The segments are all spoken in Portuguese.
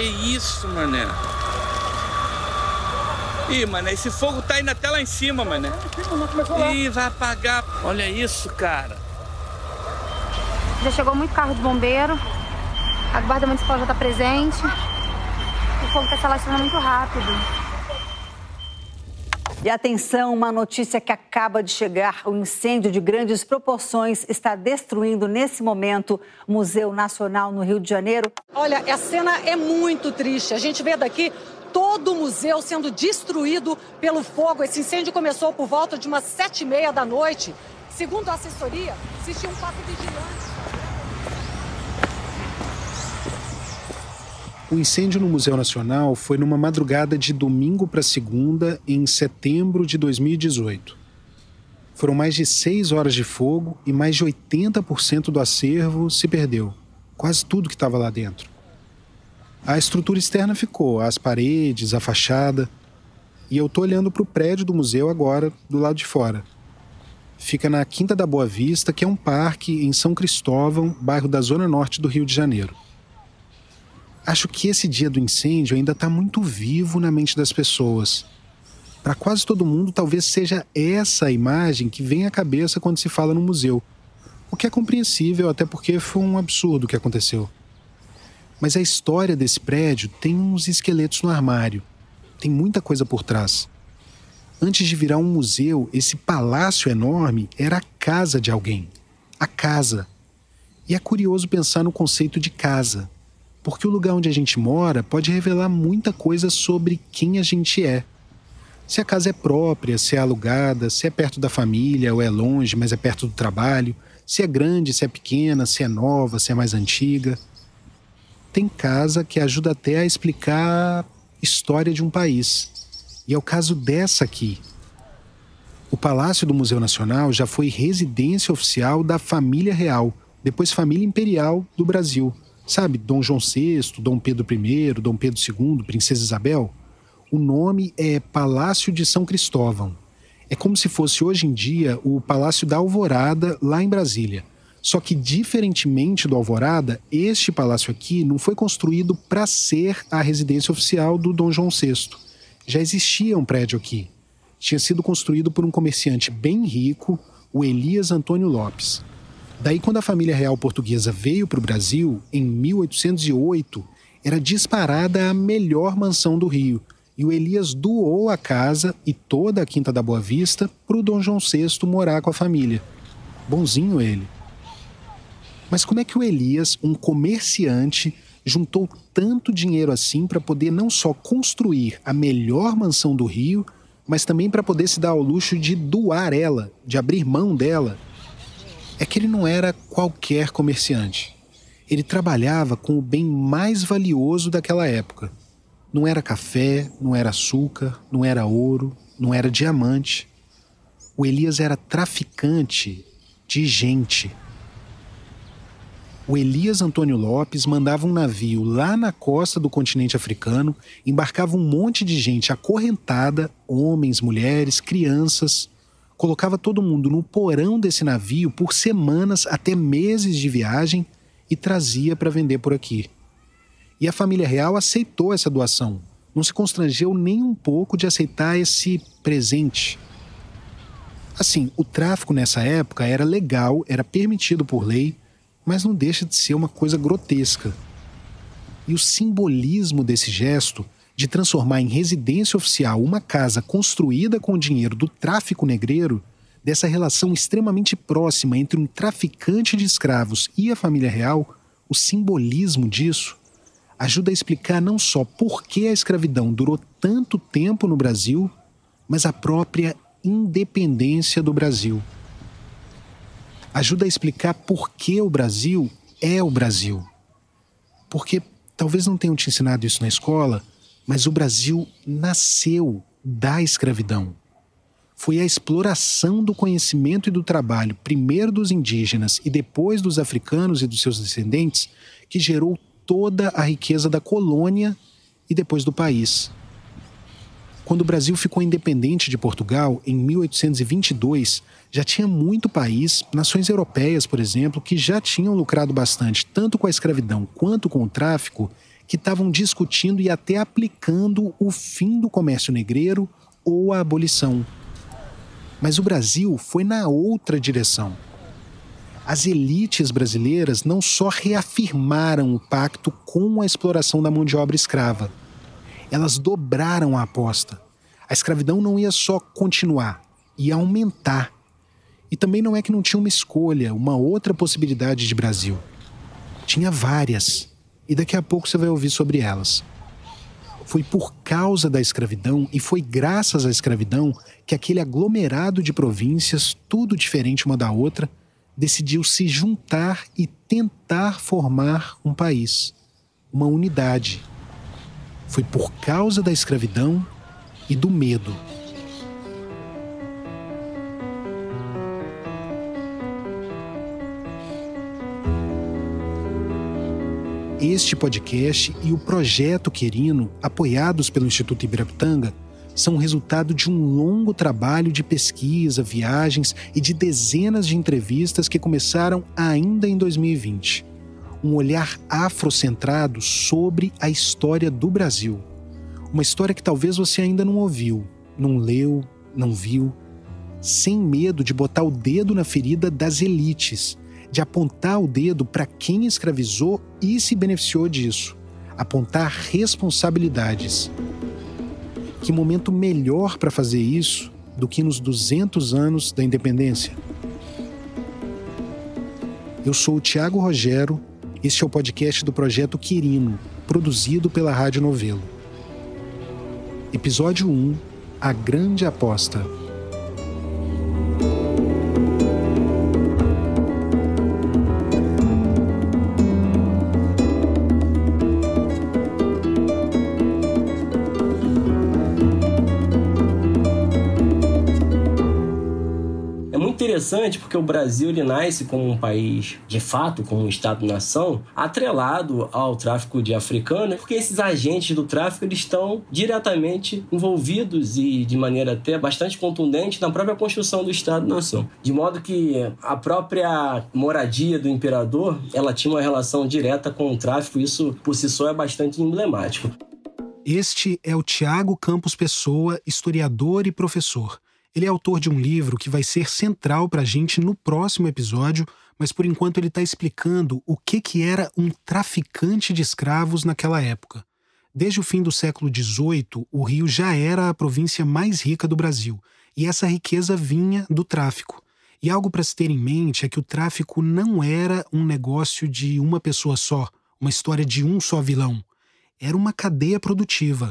Que isso, mané? Ih, mané, esse fogo tá indo até lá em cima, mané. Ih, vai apagar. Olha isso, cara. Já chegou muito carro de bombeiro. A guarda municipal já tá presente. O fogo tá se alastrando muito rápido. E atenção, uma notícia que acaba de chegar: o um incêndio de grandes proporções está destruindo nesse momento o Museu Nacional no Rio de Janeiro. Olha, a cena é muito triste. A gente vê daqui todo o museu sendo destruído pelo fogo. Esse incêndio começou por volta de umas sete e meia da noite. Segundo a assessoria, existia um quatro vigilante. O incêndio no Museu Nacional foi numa madrugada de domingo para segunda, em setembro de 2018. Foram mais de seis horas de fogo e mais de 80% do acervo se perdeu. Quase tudo que estava lá dentro. A estrutura externa ficou, as paredes, a fachada. E eu tô olhando para o prédio do museu agora, do lado de fora. Fica na Quinta da Boa Vista, que é um parque em São Cristóvão, bairro da Zona Norte do Rio de Janeiro. Acho que esse dia do incêndio ainda está muito vivo na mente das pessoas. Para quase todo mundo, talvez seja essa a imagem que vem à cabeça quando se fala no museu. O que é compreensível, até porque foi um absurdo o que aconteceu. Mas a história desse prédio tem uns esqueletos no armário. Tem muita coisa por trás. Antes de virar um museu, esse palácio enorme era a casa de alguém. A casa. E é curioso pensar no conceito de casa porque o lugar onde a gente mora pode revelar muita coisa sobre quem a gente é. Se a casa é própria, se é alugada, se é perto da família ou é longe, mas é perto do trabalho, se é grande, se é pequena, se é nova, se é mais antiga. Tem casa que ajuda até a explicar a história de um país. E é o caso dessa aqui. O Palácio do Museu Nacional já foi residência oficial da família real, depois família imperial do Brasil. Sabe, Dom João VI, Dom Pedro I, Dom Pedro II, Princesa Isabel? O nome é Palácio de São Cristóvão. É como se fosse hoje em dia o Palácio da Alvorada, lá em Brasília. Só que, diferentemente do Alvorada, este palácio aqui não foi construído para ser a residência oficial do Dom João VI. Já existia um prédio aqui. Tinha sido construído por um comerciante bem rico, o Elias Antônio Lopes. Daí, quando a família real portuguesa veio para o Brasil, em 1808, era disparada a melhor mansão do Rio. E o Elias doou a casa e toda a Quinta da Boa Vista para o Dom João VI morar com a família. Bonzinho ele. Mas como é que o Elias, um comerciante, juntou tanto dinheiro assim para poder não só construir a melhor mansão do Rio, mas também para poder se dar ao luxo de doar ela, de abrir mão dela é que ele não era qualquer comerciante. Ele trabalhava com o bem mais valioso daquela época. Não era café, não era açúcar, não era ouro, não era diamante. O Elias era traficante de gente. O Elias Antônio Lopes mandava um navio lá na costa do continente africano, embarcava um monte de gente acorrentada, homens, mulheres, crianças, colocava todo mundo no porão desse navio por semanas até meses de viagem e trazia para vender por aqui. E a família real aceitou essa doação, não se constrangeu nem um pouco de aceitar esse presente. Assim, o tráfico nessa época era legal, era permitido por lei, mas não deixa de ser uma coisa grotesca. E o simbolismo desse gesto de transformar em residência oficial uma casa construída com o dinheiro do tráfico negreiro, dessa relação extremamente próxima entre um traficante de escravos e a família real, o simbolismo disso ajuda a explicar não só por que a escravidão durou tanto tempo no Brasil, mas a própria independência do Brasil. Ajuda a explicar por que o Brasil é o Brasil. Porque talvez não tenham te ensinado isso na escola, mas o Brasil nasceu da escravidão. Foi a exploração do conhecimento e do trabalho, primeiro dos indígenas e depois dos africanos e dos seus descendentes, que gerou toda a riqueza da colônia e depois do país. Quando o Brasil ficou independente de Portugal, em 1822, já tinha muito país, nações europeias, por exemplo, que já tinham lucrado bastante tanto com a escravidão quanto com o tráfico que estavam discutindo e até aplicando o fim do comércio negreiro ou a abolição. Mas o Brasil foi na outra direção. As elites brasileiras não só reafirmaram o pacto com a exploração da mão de obra escrava, elas dobraram a aposta. A escravidão não ia só continuar, ia aumentar. E também não é que não tinha uma escolha, uma outra possibilidade de Brasil. Tinha várias e daqui a pouco você vai ouvir sobre elas. Foi por causa da escravidão e foi graças à escravidão que aquele aglomerado de províncias, tudo diferente uma da outra, decidiu se juntar e tentar formar um país, uma unidade. Foi por causa da escravidão e do medo Este podcast e o projeto Querino, apoiados pelo Instituto Ibirapitanga, são resultado de um longo trabalho de pesquisa, viagens e de dezenas de entrevistas que começaram ainda em 2020. Um olhar afrocentrado sobre a história do Brasil. Uma história que talvez você ainda não ouviu, não leu, não viu, sem medo de botar o dedo na ferida das elites de apontar o dedo para quem escravizou e se beneficiou disso, apontar responsabilidades. Que momento melhor para fazer isso do que nos 200 anos da independência? Eu sou o Tiago Rogero, este é o podcast do projeto Quirino, produzido pela Rádio Novelo. Episódio 1 A Grande Aposta. Interessante porque o Brasil ele nasce como um país, de fato, como um Estado-nação, atrelado ao tráfico de africanos, porque esses agentes do tráfico eles estão diretamente envolvidos e de maneira até bastante contundente na própria construção do Estado-nação. De modo que a própria moradia do imperador ela tinha uma relação direta com o tráfico, isso por si só é bastante emblemático. Este é o Tiago Campos Pessoa, historiador e professor. Ele é autor de um livro que vai ser central para a gente no próximo episódio, mas por enquanto ele está explicando o que, que era um traficante de escravos naquela época. Desde o fim do século XVIII, o Rio já era a província mais rica do Brasil, e essa riqueza vinha do tráfico. E algo para se ter em mente é que o tráfico não era um negócio de uma pessoa só, uma história de um só vilão. Era uma cadeia produtiva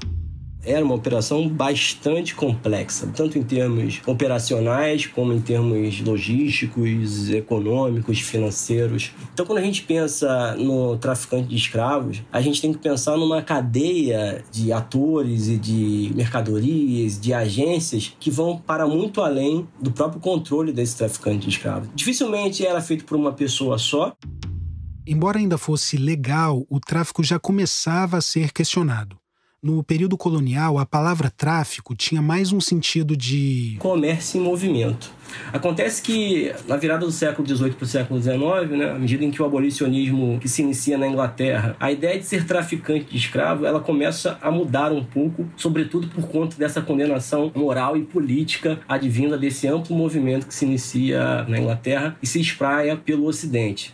era uma operação bastante complexa, tanto em termos operacionais como em termos logísticos, econômicos, financeiros. Então, quando a gente pensa no traficante de escravos, a gente tem que pensar numa cadeia de atores e de mercadorias, de agências que vão para muito além do próprio controle desse traficante de escravos. Dificilmente era feito por uma pessoa só. Embora ainda fosse legal, o tráfico já começava a ser questionado. No período colonial, a palavra tráfico tinha mais um sentido de. comércio em movimento. Acontece que, na virada do século XVIII para o século XIX, né, à medida em que o abolicionismo que se inicia na Inglaterra, a ideia de ser traficante de escravo ela começa a mudar um pouco, sobretudo por conta dessa condenação moral e política advinda desse amplo movimento que se inicia na Inglaterra e se espraia pelo Ocidente.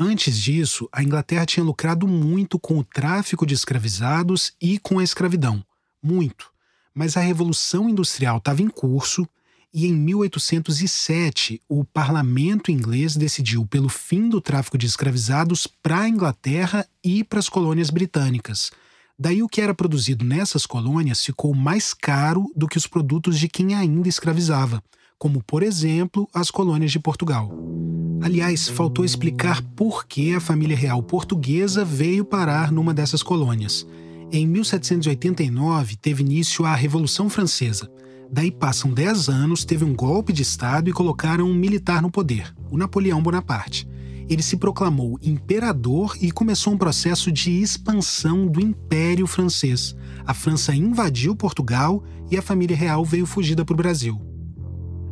Antes disso, a Inglaterra tinha lucrado muito com o tráfico de escravizados e com a escravidão. Muito. Mas a Revolução Industrial estava em curso e em 1807 o parlamento inglês decidiu pelo fim do tráfico de escravizados para a Inglaterra e para as colônias britânicas. Daí o que era produzido nessas colônias ficou mais caro do que os produtos de quem ainda escravizava como, por exemplo, as colônias de Portugal. Aliás, faltou explicar por que a família real portuguesa veio parar numa dessas colônias. Em 1789 teve início a Revolução Francesa. Daí passam 10 anos, teve um golpe de Estado e colocaram um militar no poder, o Napoleão Bonaparte. Ele se proclamou imperador e começou um processo de expansão do Império Francês. A França invadiu Portugal e a família real veio fugida para o Brasil.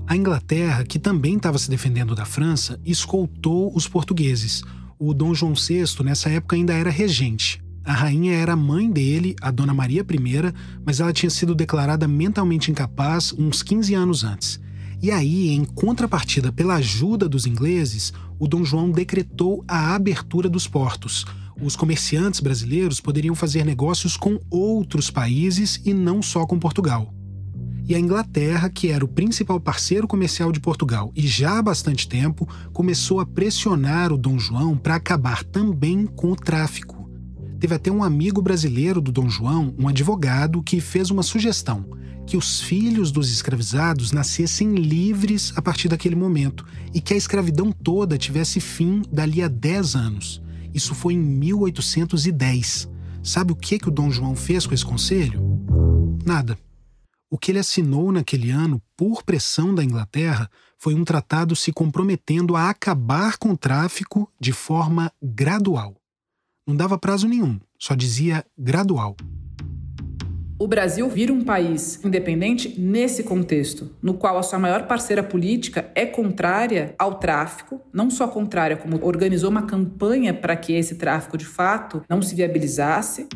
A Inglaterra, que também estava se defendendo da França, escoltou os portugueses. O Dom João VI, nessa época, ainda era regente. A rainha era a mãe dele, a Dona Maria I, mas ela tinha sido declarada mentalmente incapaz uns 15 anos antes. E aí, em contrapartida pela ajuda dos ingleses, o Dom João decretou a abertura dos portos. Os comerciantes brasileiros poderiam fazer negócios com outros países e não só com Portugal. E a Inglaterra, que era o principal parceiro comercial de Portugal e já há bastante tempo, começou a pressionar o Dom João para acabar também com o tráfico. Teve até um amigo brasileiro do Dom João, um advogado, que fez uma sugestão: que os filhos dos escravizados nascessem livres a partir daquele momento e que a escravidão toda tivesse fim dali a 10 anos. Isso foi em 1810. Sabe o que, que o Dom João fez com esse conselho? Nada. O que ele assinou naquele ano, por pressão da Inglaterra, foi um tratado se comprometendo a acabar com o tráfico de forma gradual. Não dava prazo nenhum, só dizia gradual. O Brasil vira um país independente nesse contexto, no qual a sua maior parceira política é contrária ao tráfico, não só contrária, como organizou uma campanha para que esse tráfico de fato não se viabilizasse.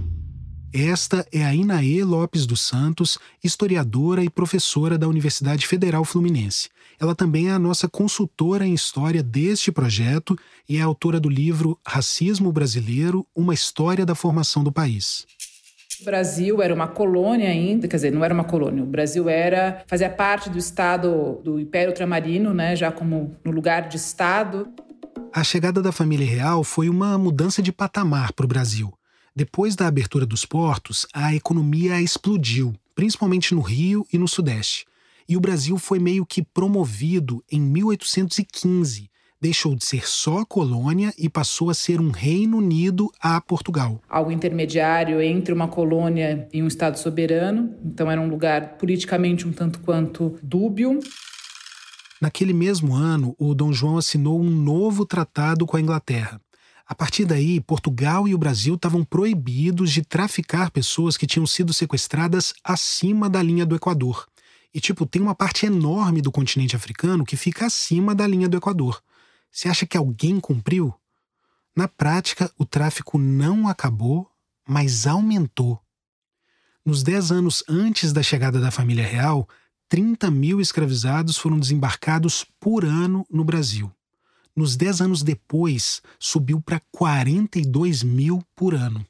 Esta é a Inaê Lopes dos Santos, historiadora e professora da Universidade Federal Fluminense. Ela também é a nossa consultora em história deste projeto e é autora do livro Racismo Brasileiro Uma História da Formação do País. O Brasil era uma colônia ainda, quer dizer, não era uma colônia. O Brasil era fazia parte do Estado do Império Ultramarino, né, já como no lugar de Estado. A chegada da família real foi uma mudança de patamar para o Brasil. Depois da abertura dos portos, a economia explodiu, principalmente no Rio e no Sudeste. E o Brasil foi meio que promovido em 1815. Deixou de ser só colônia e passou a ser um Reino Unido a Portugal. Algo intermediário entre uma colônia e um Estado soberano. Então era um lugar politicamente um tanto quanto dúbio. Naquele mesmo ano, o Dom João assinou um novo tratado com a Inglaterra. A partir daí, Portugal e o Brasil estavam proibidos de traficar pessoas que tinham sido sequestradas acima da linha do Equador. E, tipo, tem uma parte enorme do continente africano que fica acima da linha do Equador. Você acha que alguém cumpriu? Na prática, o tráfico não acabou, mas aumentou. Nos dez anos antes da chegada da família real, 30 mil escravizados foram desembarcados por ano no Brasil. Nos 10 anos depois, subiu para 42 mil por ano.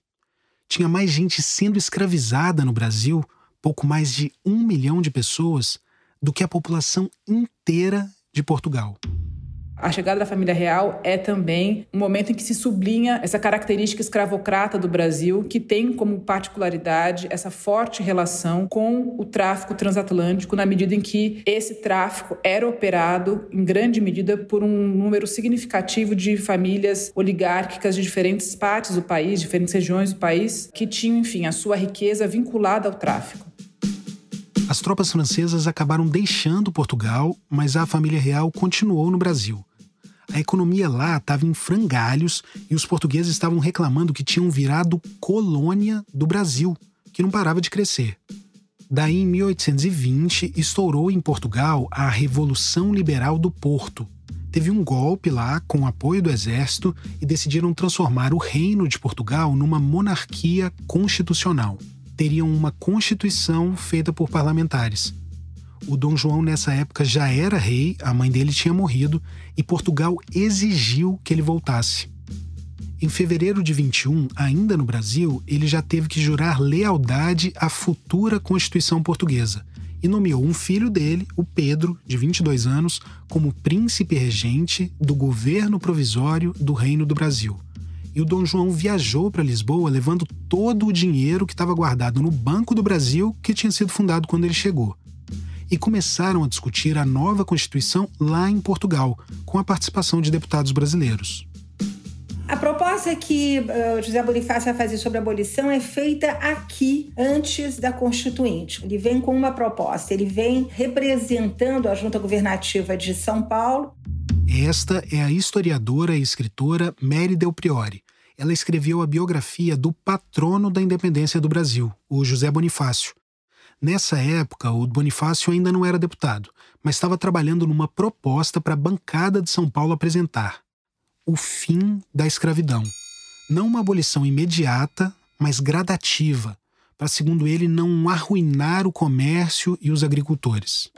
Tinha mais gente sendo escravizada no Brasil, pouco mais de um milhão de pessoas, do que a população inteira de Portugal. A chegada da família real é também um momento em que se sublinha essa característica escravocrata do Brasil, que tem como particularidade essa forte relação com o tráfico transatlântico, na medida em que esse tráfico era operado, em grande medida, por um número significativo de famílias oligárquicas de diferentes partes do país, diferentes regiões do país, que tinham, enfim, a sua riqueza vinculada ao tráfico. As tropas francesas acabaram deixando Portugal, mas a família real continuou no Brasil. A economia lá estava em frangalhos e os portugueses estavam reclamando que tinham virado colônia do Brasil, que não parava de crescer. Daí, em 1820, estourou em Portugal a Revolução Liberal do Porto. Teve um golpe lá com o apoio do exército e decidiram transformar o Reino de Portugal numa monarquia constitucional. Teriam uma constituição feita por parlamentares. O Dom João, nessa época, já era rei, a mãe dele tinha morrido e Portugal exigiu que ele voltasse. Em fevereiro de 21, ainda no Brasil, ele já teve que jurar lealdade à futura Constituição Portuguesa e nomeou um filho dele, o Pedro, de 22 anos, como príncipe regente do governo provisório do Reino do Brasil. E o Dom João viajou para Lisboa levando todo o dinheiro que estava guardado no Banco do Brasil, que tinha sido fundado quando ele chegou e começaram a discutir a nova Constituição lá em Portugal, com a participação de deputados brasileiros. A proposta que uh, José Bonifácio vai fazer sobre a abolição é feita aqui, antes da Constituinte. Ele vem com uma proposta, ele vem representando a Junta Governativa de São Paulo. Esta é a historiadora e escritora Mary Del Priori. Ela escreveu a biografia do patrono da independência do Brasil, o José Bonifácio, Nessa época, o Bonifácio ainda não era deputado, mas estava trabalhando numa proposta para a bancada de São Paulo apresentar: o fim da escravidão. Não uma abolição imediata, mas gradativa, para, segundo ele, não arruinar o comércio e os agricultores.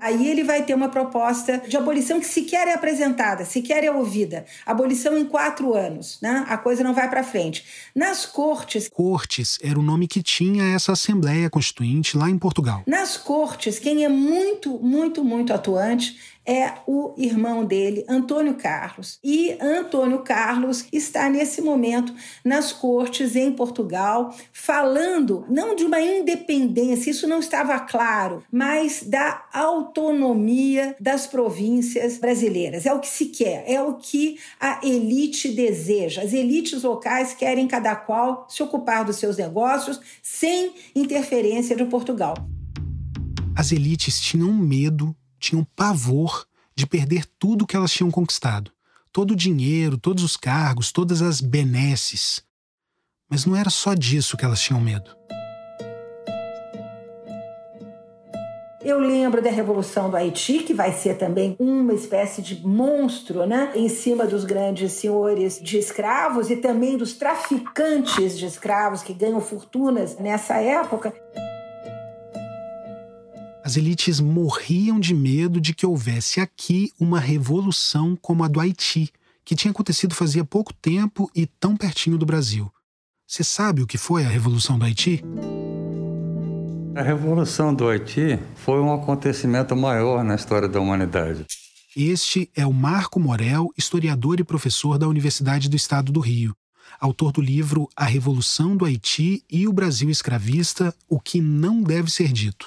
Aí ele vai ter uma proposta de abolição que sequer é apresentada, sequer é ouvida. Abolição em quatro anos, né? A coisa não vai para frente. Nas cortes. Cortes era o nome que tinha essa Assembleia Constituinte lá em Portugal. Nas cortes, quem é muito, muito, muito atuante é o irmão dele, Antônio Carlos. E Antônio Carlos está nesse momento nas cortes em Portugal, falando não de uma independência, isso não estava claro, mas da autonomia das províncias brasileiras. É o que se quer, é o que a elite deseja. As elites locais querem cada qual se ocupar dos seus negócios sem interferência de Portugal. As elites tinham medo tinham pavor de perder tudo que elas tinham conquistado. Todo o dinheiro, todos os cargos, todas as benesses. Mas não era só disso que elas tinham medo. Eu lembro da Revolução do Haiti, que vai ser também uma espécie de monstro, né? Em cima dos grandes senhores de escravos e também dos traficantes de escravos que ganham fortunas nessa época. As elites morriam de medo de que houvesse aqui uma revolução como a do Haiti, que tinha acontecido fazia pouco tempo e tão pertinho do Brasil. Você sabe o que foi a Revolução do Haiti? A Revolução do Haiti foi um acontecimento maior na história da humanidade. Este é o Marco Morel, historiador e professor da Universidade do Estado do Rio, autor do livro A Revolução do Haiti e o Brasil Escravista: O que não deve ser dito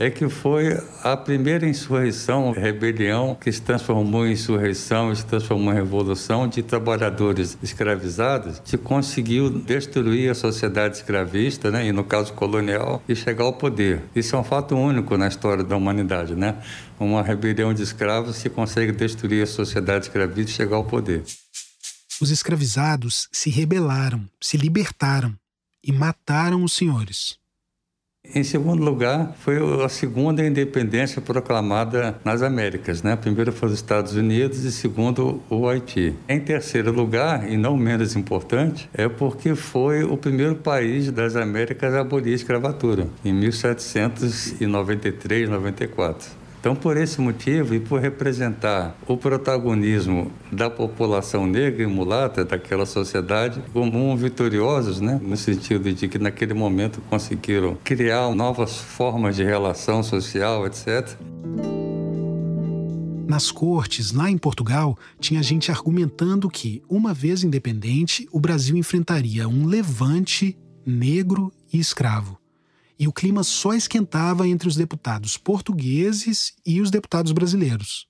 é que foi a primeira insurreição, rebelião, que se transformou em insurreição, se transformou em revolução de trabalhadores escravizados, que conseguiu destruir a sociedade escravista, né, e no caso colonial, e chegar ao poder. Isso é um fato único na história da humanidade, né? Uma rebelião de escravos que consegue destruir a sociedade escravista e chegar ao poder. Os escravizados se rebelaram, se libertaram e mataram os senhores. Em segundo lugar, foi a segunda independência proclamada nas Américas. Né? Primeiro foi os Estados Unidos e segundo o Haiti. Em terceiro lugar, e não menos importante, é porque foi o primeiro país das Américas a abolir a escravatura, em 1793, 94. Então, por esse motivo e por representar o protagonismo da população negra e mulata daquela sociedade como vitoriosos, né? no sentido de que naquele momento conseguiram criar novas formas de relação social, etc. Nas cortes, lá em Portugal, tinha gente argumentando que, uma vez independente, o Brasil enfrentaria um levante negro e escravo e o clima só esquentava entre os deputados portugueses e os deputados brasileiros.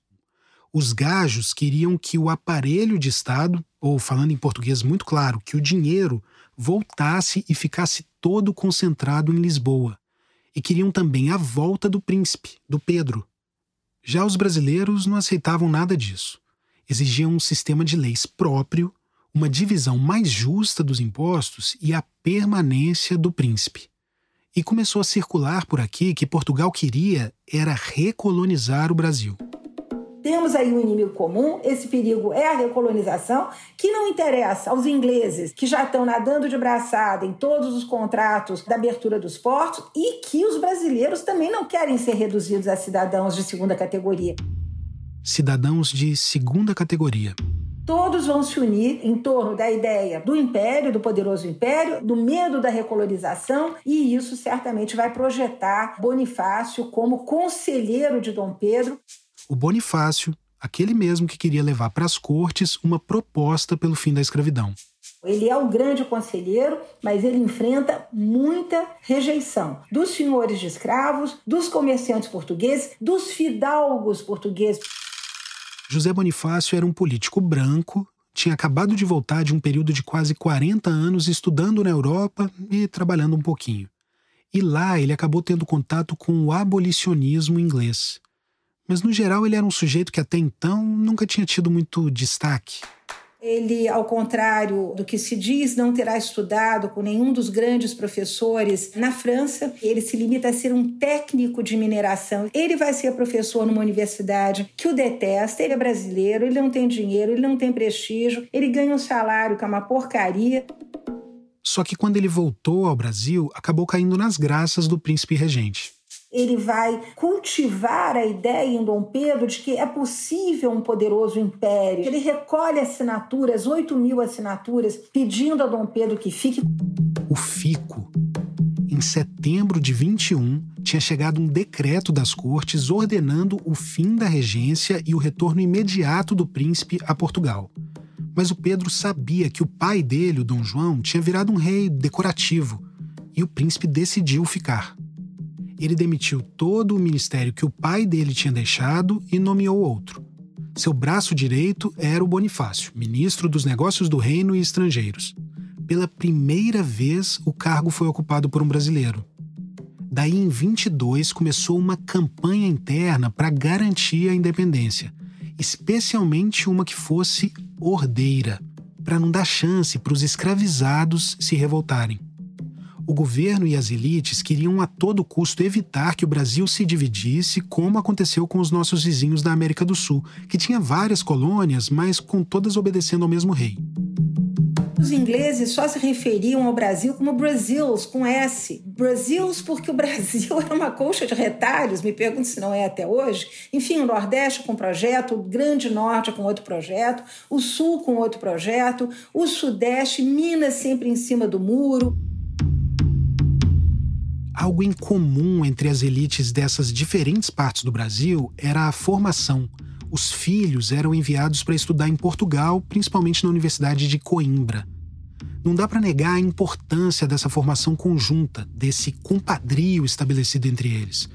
Os gajos queriam que o aparelho de Estado, ou falando em português muito claro, que o dinheiro voltasse e ficasse todo concentrado em Lisboa. E queriam também a volta do príncipe, do Pedro. Já os brasileiros não aceitavam nada disso. Exigiam um sistema de leis próprio, uma divisão mais justa dos impostos e a permanência do príncipe e começou a circular por aqui que Portugal queria era recolonizar o Brasil. Temos aí um inimigo comum, esse perigo é a recolonização, que não interessa aos ingleses que já estão nadando de braçada em todos os contratos da abertura dos portos e que os brasileiros também não querem ser reduzidos a cidadãos de segunda categoria. Cidadãos de segunda categoria todos vão se unir em torno da ideia do império, do poderoso império, do medo da recolonização, e isso certamente vai projetar Bonifácio como conselheiro de Dom Pedro. O Bonifácio, aquele mesmo que queria levar para as cortes uma proposta pelo fim da escravidão. Ele é um grande conselheiro, mas ele enfrenta muita rejeição dos senhores de escravos, dos comerciantes portugueses, dos fidalgos portugueses. José Bonifácio era um político branco, tinha acabado de voltar de um período de quase 40 anos estudando na Europa e trabalhando um pouquinho. E lá ele acabou tendo contato com o abolicionismo inglês. Mas no geral ele era um sujeito que até então nunca tinha tido muito destaque. Ele, ao contrário do que se diz, não terá estudado com nenhum dos grandes professores na França. Ele se limita a ser um técnico de mineração. Ele vai ser professor numa universidade que o detesta. Ele é brasileiro, ele não tem dinheiro, ele não tem prestígio, ele ganha um salário que é uma porcaria. Só que quando ele voltou ao Brasil, acabou caindo nas graças do príncipe regente ele vai cultivar a ideia em Dom Pedro de que é possível um poderoso império. Ele recolhe assinaturas, 8 mil assinaturas, pedindo a Dom Pedro que fique. O fico. Em setembro de 21, tinha chegado um decreto das cortes ordenando o fim da regência e o retorno imediato do príncipe a Portugal. Mas o Pedro sabia que o pai dele, o Dom João, tinha virado um rei decorativo e o príncipe decidiu ficar ele demitiu todo o ministério que o pai dele tinha deixado e nomeou outro. Seu braço direito era o Bonifácio, ministro dos Negócios do Reino e Estrangeiros. Pela primeira vez, o cargo foi ocupado por um brasileiro. Daí, em 22, começou uma campanha interna para garantir a independência, especialmente uma que fosse ordeira, para não dar chance para os escravizados se revoltarem. O governo e as elites queriam a todo custo evitar que o Brasil se dividisse, como aconteceu com os nossos vizinhos da América do Sul, que tinha várias colônias, mas com todas obedecendo ao mesmo rei. Os ingleses só se referiam ao Brasil como Brazils, com S. Brazils porque o Brasil era uma colcha de retalhos, me pergunto se não é até hoje. Enfim, o Nordeste com um projeto, o Grande Norte com outro projeto, o Sul com outro projeto, o Sudeste, Minas sempre em cima do muro. Algo em comum entre as elites dessas diferentes partes do Brasil era a formação. Os filhos eram enviados para estudar em Portugal, principalmente na Universidade de Coimbra. Não dá para negar a importância dessa formação conjunta, desse compadrio estabelecido entre eles.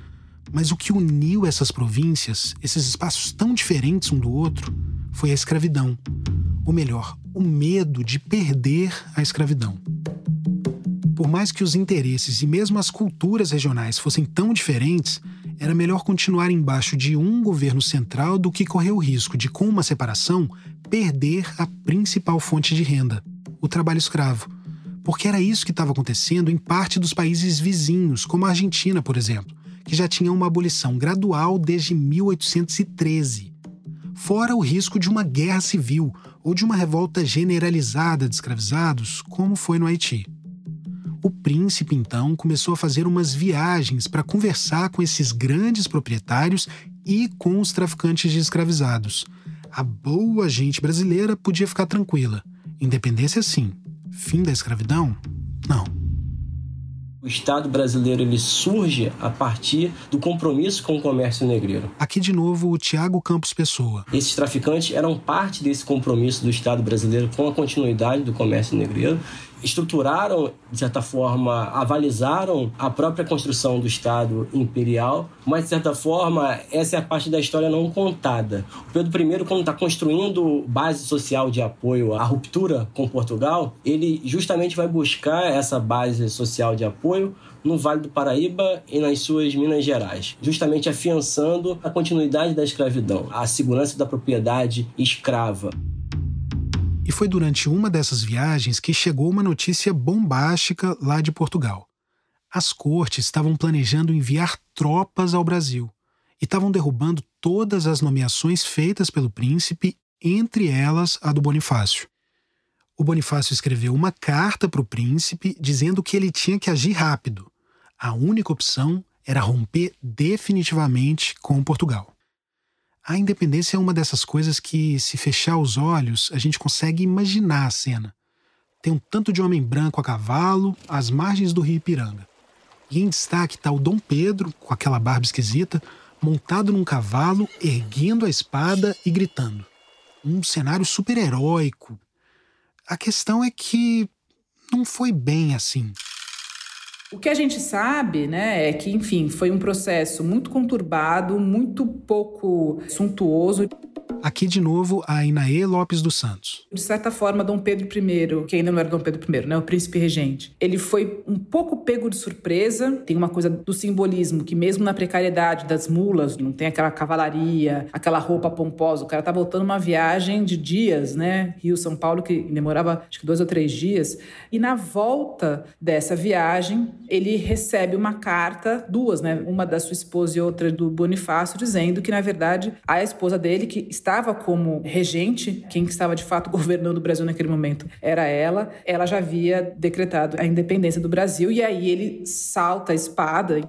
Mas o que uniu essas províncias, esses espaços tão diferentes um do outro, foi a escravidão. Ou melhor, o medo de perder a escravidão. Por mais que os interesses e mesmo as culturas regionais fossem tão diferentes, era melhor continuar embaixo de um governo central do que correr o risco de, com uma separação, perder a principal fonte de renda, o trabalho escravo. Porque era isso que estava acontecendo em parte dos países vizinhos, como a Argentina, por exemplo, que já tinha uma abolição gradual desde 1813. Fora o risco de uma guerra civil ou de uma revolta generalizada de escravizados, como foi no Haiti. O príncipe, então, começou a fazer umas viagens para conversar com esses grandes proprietários e com os traficantes de escravizados. A boa gente brasileira podia ficar tranquila. Independência, sim. Fim da escravidão? Não. O Estado brasileiro ele surge a partir do compromisso com o comércio negreiro. Aqui de novo o Tiago Campos Pessoa. Esses traficantes eram parte desse compromisso do Estado brasileiro com a continuidade do comércio negreiro estruturaram, de certa forma, avalizaram a própria construção do Estado imperial, mas, de certa forma, essa é a parte da história não contada. O Pedro I, quando está construindo base social de apoio à ruptura com Portugal, ele justamente vai buscar essa base social de apoio no Vale do Paraíba e nas suas Minas Gerais, justamente afiançando a continuidade da escravidão, a segurança da propriedade escrava. Foi durante uma dessas viagens que chegou uma notícia bombástica lá de Portugal. As cortes estavam planejando enviar tropas ao Brasil e estavam derrubando todas as nomeações feitas pelo príncipe, entre elas a do Bonifácio. O Bonifácio escreveu uma carta para o príncipe dizendo que ele tinha que agir rápido. A única opção era romper definitivamente com Portugal. A independência é uma dessas coisas que, se fechar os olhos, a gente consegue imaginar a cena. Tem um tanto de homem branco a cavalo às margens do rio Ipiranga. E em destaque está o Dom Pedro, com aquela barba esquisita, montado num cavalo, erguendo a espada e gritando. Um cenário super heróico. A questão é que não foi bem assim. O que a gente sabe, né, é que, enfim, foi um processo muito conturbado, muito pouco suntuoso. Aqui de novo a Inaê Lopes dos Santos. De certa forma, Dom Pedro I, que ainda não era Dom Pedro I, né, o príncipe regente, ele foi um pouco pego de surpresa. Tem uma coisa do simbolismo que mesmo na precariedade das mulas, não tem aquela cavalaria, aquela roupa pomposa. O cara tá voltando uma viagem de dias, né, Rio São Paulo que demorava acho que dois ou três dias. E na volta dessa viagem ele recebe uma carta, duas, né, uma da sua esposa e outra do Bonifácio, dizendo que na verdade a esposa dele que estava como regente, quem estava de fato governando o Brasil naquele momento era ela. Ela já havia decretado a independência do Brasil e aí ele salta a espada.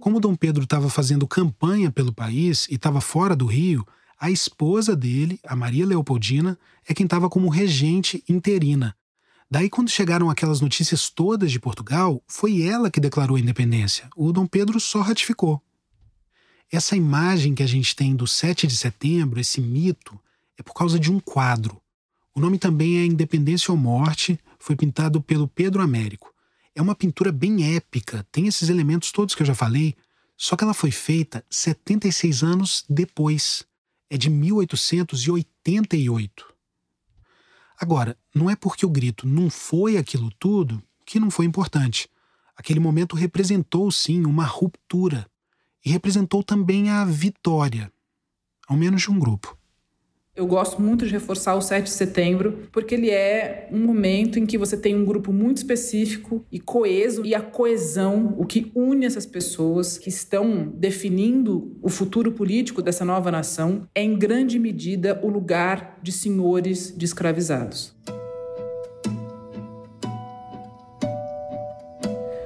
Como Dom Pedro estava fazendo campanha pelo país e estava fora do Rio, a esposa dele, a Maria Leopoldina, é quem estava como regente interina. Daí, quando chegaram aquelas notícias todas de Portugal, foi ela que declarou a independência. O Dom Pedro só ratificou. Essa imagem que a gente tem do 7 de setembro, esse mito, é por causa de um quadro. O nome também é Independência ou Morte, foi pintado pelo Pedro Américo. É uma pintura bem épica, tem esses elementos todos que eu já falei, só que ela foi feita 76 anos depois. É de 1888. Agora, não é porque o grito não foi aquilo tudo que não foi importante. Aquele momento representou, sim, uma ruptura e representou também a vitória, ao menos de um grupo. Eu gosto muito de reforçar o 7 de setembro, porque ele é um momento em que você tem um grupo muito específico e coeso, e a coesão, o que une essas pessoas que estão definindo o futuro político dessa nova nação, é em grande medida o lugar de senhores de escravizados.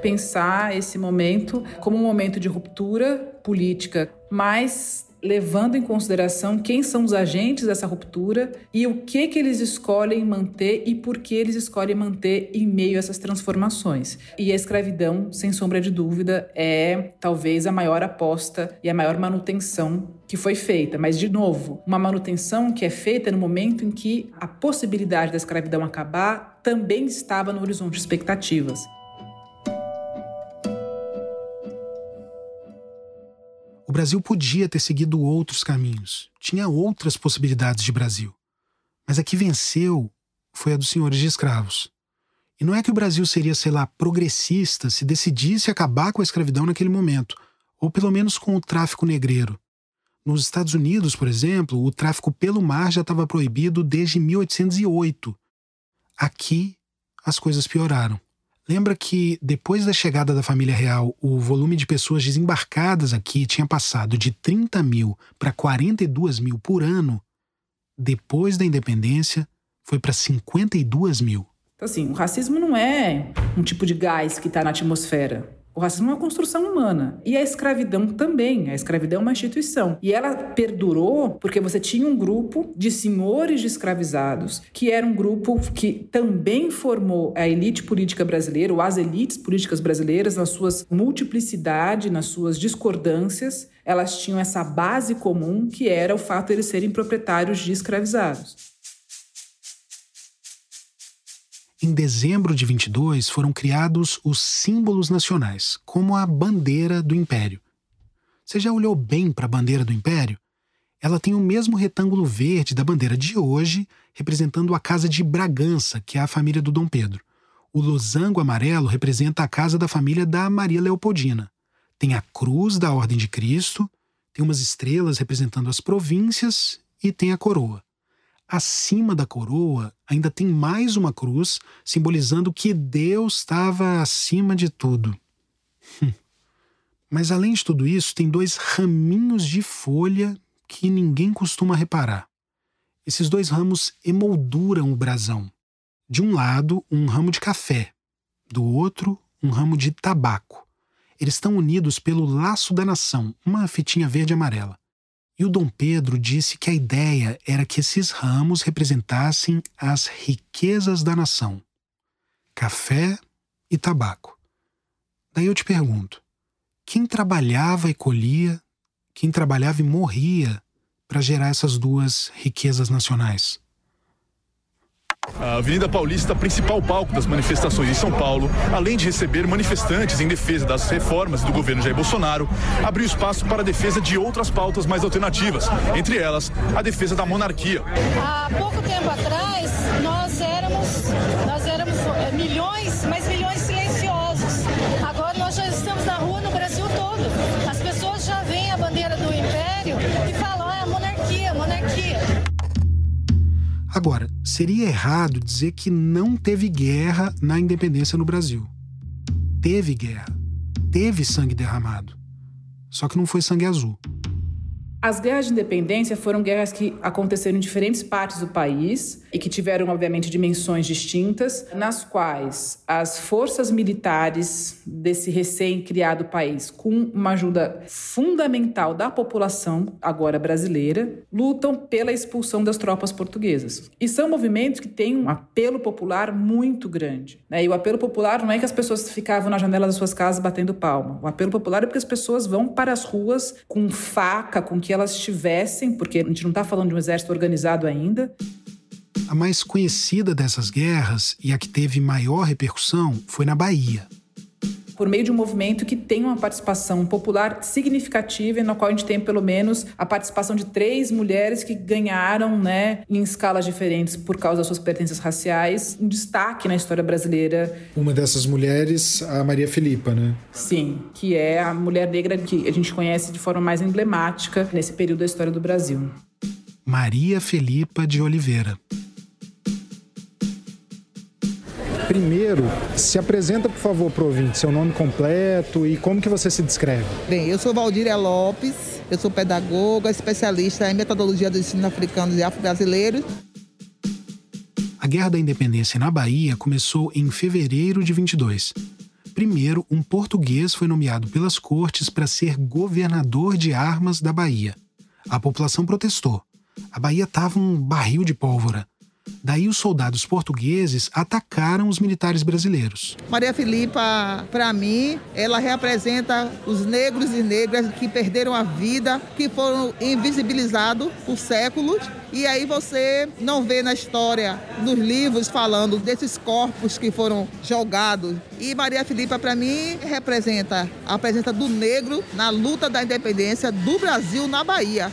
Pensar esse momento como um momento de ruptura política, mas levando em consideração quem são os agentes dessa ruptura e o que que eles escolhem manter e por que eles escolhem manter em meio a essas transformações. E a escravidão, sem sombra de dúvida, é talvez a maior aposta e a maior manutenção que foi feita, mas de novo, uma manutenção que é feita no momento em que a possibilidade da escravidão acabar também estava no horizonte de expectativas. O Brasil podia ter seguido outros caminhos, tinha outras possibilidades de Brasil. Mas a que venceu foi a dos senhores de escravos. E não é que o Brasil seria, sei lá, progressista se decidisse acabar com a escravidão naquele momento, ou pelo menos com o tráfico negreiro. Nos Estados Unidos, por exemplo, o tráfico pelo mar já estava proibido desde 1808. Aqui, as coisas pioraram. Lembra que depois da chegada da família real, o volume de pessoas desembarcadas aqui tinha passado de 30 mil para 42 mil por ano? Depois da independência, foi para 52 mil. Então, assim, o racismo não é um tipo de gás que está na atmosfera. O racismo é uma construção humana. E a escravidão também. A escravidão é uma instituição. E ela perdurou porque você tinha um grupo de senhores de escravizados, que era um grupo que também formou a elite política brasileira, ou as elites políticas brasileiras, nas suas multiplicidade, nas suas discordâncias. Elas tinham essa base comum, que era o fato de eles serem proprietários de escravizados. Em dezembro de 22 foram criados os símbolos nacionais, como a bandeira do Império. Você já olhou bem para a bandeira do Império? Ela tem o mesmo retângulo verde da bandeira de hoje, representando a casa de Bragança, que é a família do Dom Pedro. O losango amarelo representa a casa da família da Maria Leopoldina. Tem a cruz da Ordem de Cristo, tem umas estrelas representando as províncias e tem a coroa acima da coroa ainda tem mais uma cruz, simbolizando que Deus estava acima de tudo. Hum. Mas além de tudo isso, tem dois raminhos de folha que ninguém costuma reparar. Esses dois ramos emolduram o brasão. De um lado, um ramo de café, do outro, um ramo de tabaco. Eles estão unidos pelo laço da nação, uma fitinha verde e amarela. E o Dom Pedro disse que a ideia era que esses ramos representassem as riquezas da nação: café e tabaco. Daí eu te pergunto: quem trabalhava e colhia, quem trabalhava e morria para gerar essas duas riquezas nacionais? A Avenida Paulista, principal palco das manifestações em São Paulo, além de receber manifestantes em defesa das reformas do governo Jair Bolsonaro, abriu espaço para a defesa de outras pautas mais alternativas, entre elas a defesa da monarquia. Há pouco tempo atrás, nós Agora, seria errado dizer que não teve guerra na independência no Brasil. Teve guerra. Teve sangue derramado. Só que não foi sangue azul. As guerras de independência foram guerras que aconteceram em diferentes partes do país e que tiveram, obviamente, dimensões distintas, nas quais as forças militares desse recém-criado país, com uma ajuda fundamental da população, agora brasileira, lutam pela expulsão das tropas portuguesas. E são movimentos que têm um apelo popular muito grande. Né? E o apelo popular não é que as pessoas ficavam na janela das suas casas batendo palma. O apelo popular é porque as pessoas vão para as ruas com faca, com que elas tivessem, porque a gente não está falando de um exército organizado ainda. A mais conhecida dessas guerras e a que teve maior repercussão foi na Bahia por meio de um movimento que tem uma participação popular significativa e no qual a gente tem pelo menos a participação de três mulheres que ganharam, né, em escalas diferentes por causa das suas pertenças raciais, um destaque na história brasileira. Uma dessas mulheres, a Maria Filipa, né? Sim, que é a mulher negra que a gente conhece de forma mais emblemática nesse período da história do Brasil. Maria Felipa de Oliveira. Primeiro, se apresenta, por favor, para o ouvinte, seu nome completo e como que você se descreve. Bem, eu sou Valdíria Lopes, eu sou pedagoga, especialista em metodologia do ensino africano e afro-brasileiro. A Guerra da Independência na Bahia começou em fevereiro de 22. Primeiro, um português foi nomeado pelas cortes para ser governador de armas da Bahia. A população protestou. A Bahia estava um barril de pólvora. Daí os soldados portugueses atacaram os militares brasileiros. Maria Filipa, para mim, ela representa os negros e negras que perderam a vida, que foram invisibilizados por séculos. E aí você não vê na história, nos livros, falando desses corpos que foram jogados. E Maria Filipa, para mim, representa a presença do negro na luta da independência do Brasil na Bahia.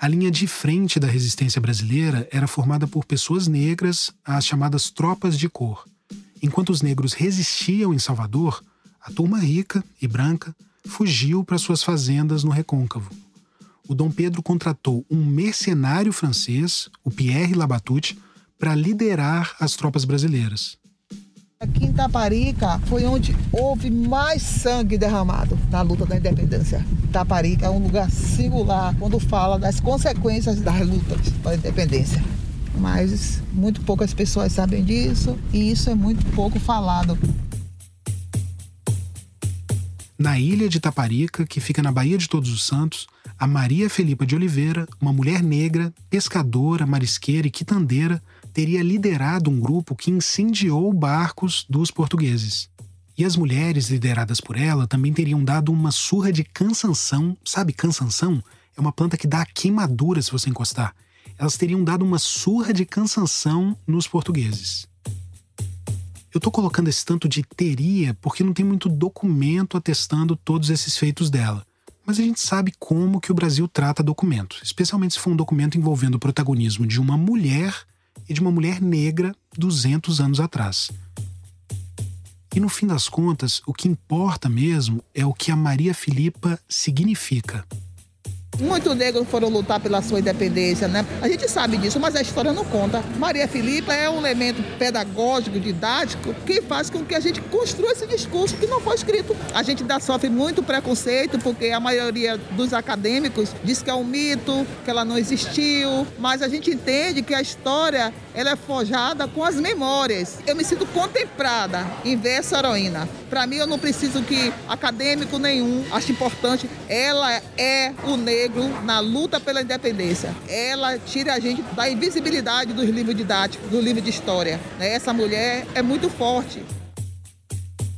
A linha de frente da resistência brasileira era formada por pessoas negras, as chamadas tropas de cor. Enquanto os negros resistiam em Salvador, a turma rica e branca fugiu para suas fazendas no recôncavo. O Dom Pedro contratou um mercenário francês, o Pierre Labatut, para liderar as tropas brasileiras. Aqui em Taparica foi onde houve mais sangue derramado na luta da independência. Taparica é um lugar singular quando fala das consequências das lutas pela independência. Mas muito poucas pessoas sabem disso e isso é muito pouco falado. Na ilha de Taparica, que fica na Baía de Todos os Santos, a Maria Felipa de Oliveira, uma mulher negra, pescadora, marisqueira e quitandeira, teria liderado um grupo que incendiou barcos dos portugueses. E as mulheres lideradas por ela também teriam dado uma surra de cansanção. Sabe, cansanção? É uma planta que dá queimadura se você encostar. Elas teriam dado uma surra de cansanção nos portugueses. Eu estou colocando esse tanto de teria porque não tem muito documento atestando todos esses feitos dela. Mas a gente sabe como que o Brasil trata documento, especialmente se for um documento envolvendo o protagonismo de uma mulher e de uma mulher negra 200 anos atrás. E no fim das contas, o que importa mesmo é o que a Maria Filipa significa. Muitos negros foram lutar pela sua independência, né? A gente sabe disso, mas a história não conta. Maria Filipa é um elemento pedagógico, didático, que faz com que a gente construa esse discurso que não foi escrito. A gente ainda sofre muito preconceito, porque a maioria dos acadêmicos diz que é um mito, que ela não existiu, mas a gente entende que a história ela é forjada com as memórias. Eu me sinto contemplada em ver essa heroína. Para mim, eu não preciso que acadêmico nenhum ache importante. Ela é o negro negro na luta pela independência. Ela tira a gente da invisibilidade dos livros didáticos, do livro de história. Né? Essa mulher é muito forte.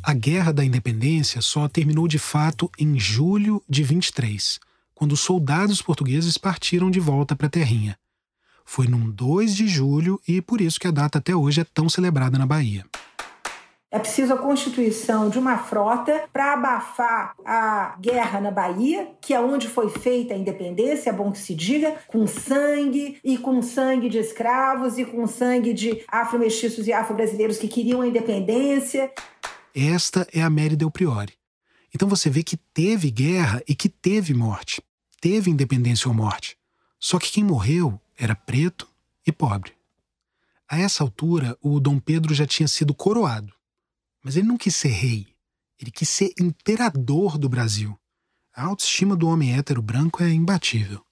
A Guerra da Independência só terminou de fato em julho de 23, quando os soldados portugueses partiram de volta para a Terrinha. Foi num 2 de julho e por isso que a data até hoje é tão celebrada na Bahia. É preciso a constituição de uma frota para abafar a guerra na Bahia, que é onde foi feita a independência, é bom que se diga, com sangue e com sangue de escravos e com sangue de afro-mestiços e afro-brasileiros que queriam a independência. Esta é a Mary Del Priori. Então você vê que teve guerra e que teve morte. Teve independência ou morte. Só que quem morreu era preto e pobre. A essa altura, o Dom Pedro já tinha sido coroado. Mas ele não quis ser rei, ele quis ser imperador do Brasil. A autoestima do homem hétero branco é imbatível.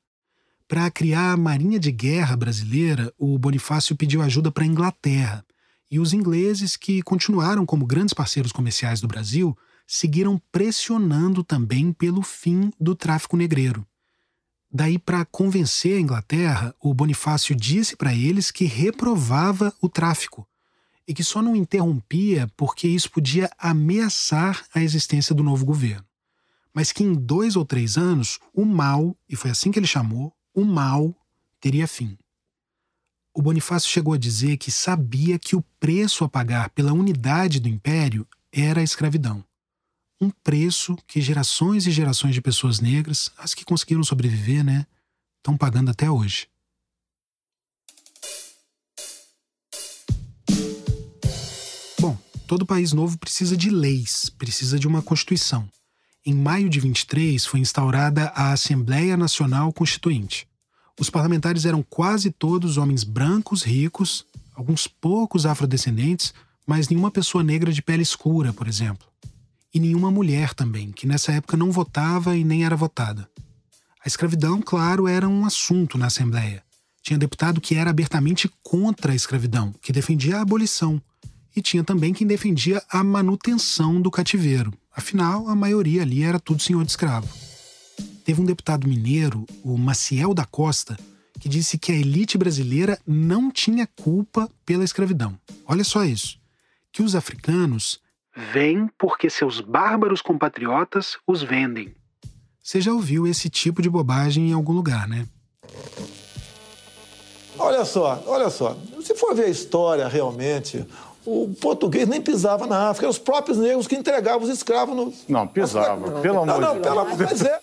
Para criar a Marinha de Guerra brasileira, o Bonifácio pediu ajuda para a Inglaterra. E os ingleses, que continuaram como grandes parceiros comerciais do Brasil, seguiram pressionando também pelo fim do tráfico negreiro. Daí, para convencer a Inglaterra, o Bonifácio disse para eles que reprovava o tráfico e que só não interrompia porque isso podia ameaçar a existência do novo governo. Mas que em dois ou três anos, o mal, e foi assim que ele chamou, o mal teria fim. O Bonifácio chegou a dizer que sabia que o preço a pagar pela unidade do império era a escravidão. Um preço que gerações e gerações de pessoas negras, as que conseguiram sobreviver, né, estão pagando até hoje. Todo país novo precisa de leis, precisa de uma constituição. Em maio de 23 foi instaurada a Assembleia Nacional Constituinte. Os parlamentares eram quase todos homens brancos, ricos, alguns poucos afrodescendentes, mas nenhuma pessoa negra de pele escura, por exemplo. E nenhuma mulher também, que nessa época não votava e nem era votada. A escravidão, claro, era um assunto na Assembleia. Tinha deputado que era abertamente contra a escravidão, que defendia a abolição. E tinha também quem defendia a manutenção do cativeiro. Afinal, a maioria ali era tudo senhor de escravo. Teve um deputado mineiro, o Maciel da Costa, que disse que a elite brasileira não tinha culpa pela escravidão. Olha só isso. Que os africanos vêm porque seus bárbaros compatriotas os vendem. Você já ouviu esse tipo de bobagem em algum lugar, né? Olha só, olha só. Se for ver a história realmente, o português nem pisava na África, eram os próprios negros que entregavam os escravos no. Não, pisava, pelo amor de Deus. Não, não, mas é.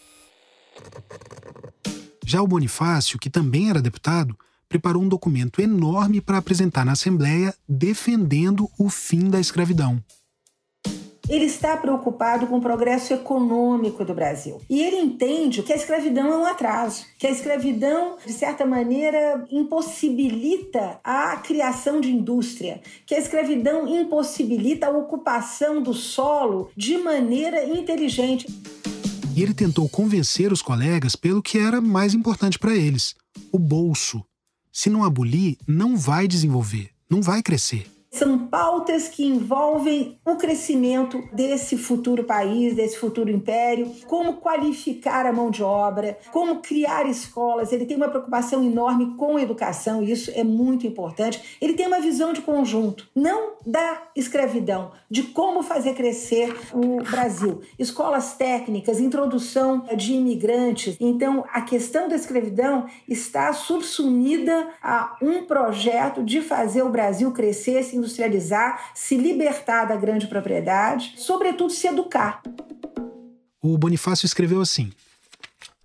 Já o Bonifácio, que também era deputado, preparou um documento enorme para apresentar na Assembleia defendendo o fim da escravidão. Ele está preocupado com o progresso econômico do Brasil. E ele entende que a escravidão é um atraso, que a escravidão, de certa maneira, impossibilita a criação de indústria, que a escravidão impossibilita a ocupação do solo de maneira inteligente e ele tentou convencer os colegas pelo que era mais importante para eles: o bolso. Se não abolir, não vai desenvolver, não vai crescer. São pautas que envolvem o crescimento desse futuro país, desse futuro império, como qualificar a mão de obra, como criar escolas. Ele tem uma preocupação enorme com a educação, e isso é muito importante. Ele tem uma visão de conjunto, não da escravidão, de como fazer crescer o Brasil. Escolas técnicas, introdução de imigrantes. Então, a questão da escravidão está subsumida a um projeto de fazer o Brasil crescer, se industrializar, se libertar da grande propriedade, sobretudo se educar. O Bonifácio escreveu assim: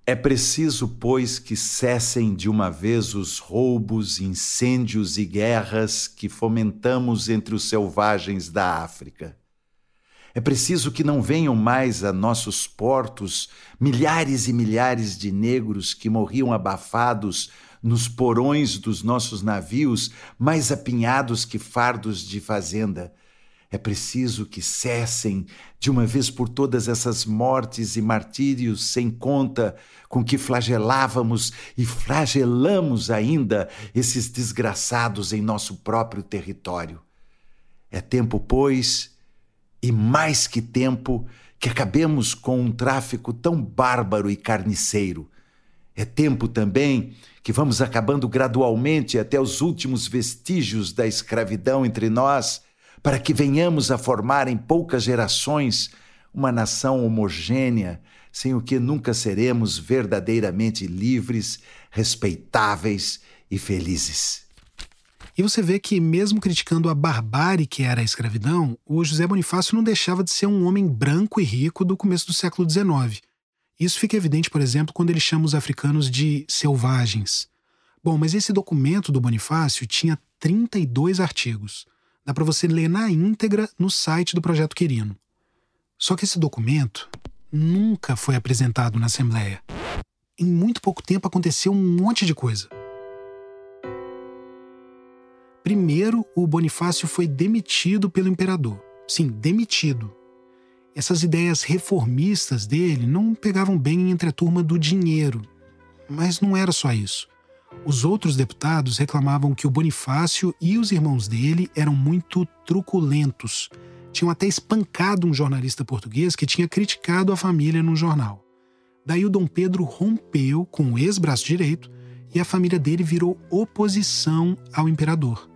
É preciso, pois, que cessem de uma vez os roubos, incêndios e guerras que fomentamos entre os selvagens da África. É preciso que não venham mais a nossos portos milhares e milhares de negros que morriam abafados nos porões dos nossos navios, mais apinhados que fardos de fazenda. É preciso que cessem de uma vez por todas essas mortes e martírios sem conta com que flagelávamos e flagelamos ainda esses desgraçados em nosso próprio território. É tempo, pois, e mais que tempo, que acabemos com um tráfico tão bárbaro e carniceiro. É tempo também que vamos acabando gradualmente até os últimos vestígios da escravidão entre nós, para que venhamos a formar em poucas gerações uma nação homogênea, sem o que nunca seremos verdadeiramente livres, respeitáveis e felizes. E você vê que, mesmo criticando a barbárie que era a escravidão, o José Bonifácio não deixava de ser um homem branco e rico do começo do século XIX. Isso fica evidente, por exemplo, quando ele chama os africanos de selvagens. Bom, mas esse documento do Bonifácio tinha 32 artigos. Dá para você ler na íntegra no site do Projeto Quirino. Só que esse documento nunca foi apresentado na Assembleia. Em muito pouco tempo aconteceu um monte de coisa. Primeiro, o Bonifácio foi demitido pelo imperador. Sim, demitido. Essas ideias reformistas dele não pegavam bem entre a turma do dinheiro. Mas não era só isso. Os outros deputados reclamavam que o Bonifácio e os irmãos dele eram muito truculentos. Tinham até espancado um jornalista português que tinha criticado a família no jornal. Daí o Dom Pedro rompeu com o ex-braço direito e a família dele virou oposição ao imperador.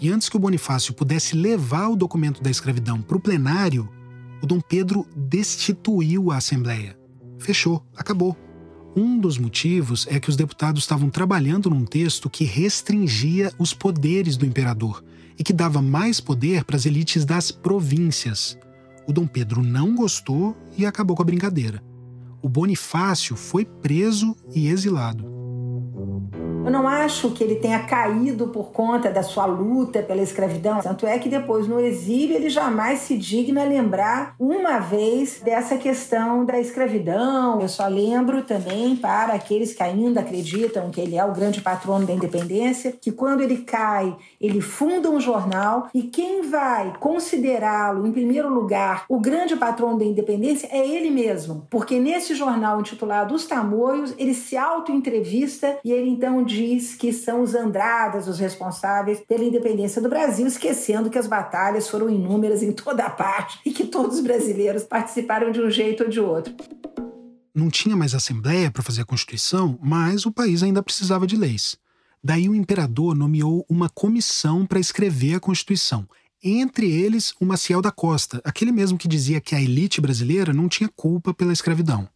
E antes que o Bonifácio pudesse levar o documento da escravidão para o plenário, o Dom Pedro destituiu a Assembleia. Fechou, acabou. Um dos motivos é que os deputados estavam trabalhando num texto que restringia os poderes do imperador e que dava mais poder para as elites das províncias. O Dom Pedro não gostou e acabou com a brincadeira. O Bonifácio foi preso e exilado. Eu não acho que ele tenha caído por conta da sua luta pela escravidão. Tanto é que depois, no exílio, ele jamais se digna lembrar uma vez dessa questão da escravidão. Eu só lembro também para aqueles que ainda acreditam que ele é o grande patrono da independência, que quando ele cai, ele funda um jornal e quem vai considerá-lo, em primeiro lugar, o grande patrono da independência é ele mesmo. Porque nesse jornal intitulado Os Tamoios, ele se auto-entrevista e ele então diz que são os Andradas os responsáveis pela independência do Brasil, esquecendo que as batalhas foram inúmeras em toda a parte e que todos os brasileiros participaram de um jeito ou de outro. Não tinha mais assembleia para fazer a Constituição, mas o país ainda precisava de leis. Daí o imperador nomeou uma comissão para escrever a Constituição. Entre eles, o Maciel da Costa, aquele mesmo que dizia que a elite brasileira não tinha culpa pela escravidão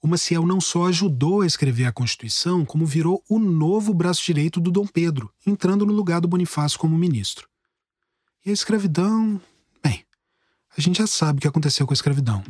o Maciel não só ajudou a escrever a Constituição, como virou o novo braço direito do Dom Pedro, entrando no lugar do Bonifácio como ministro. E a escravidão. Bem, a gente já sabe o que aconteceu com a escravidão.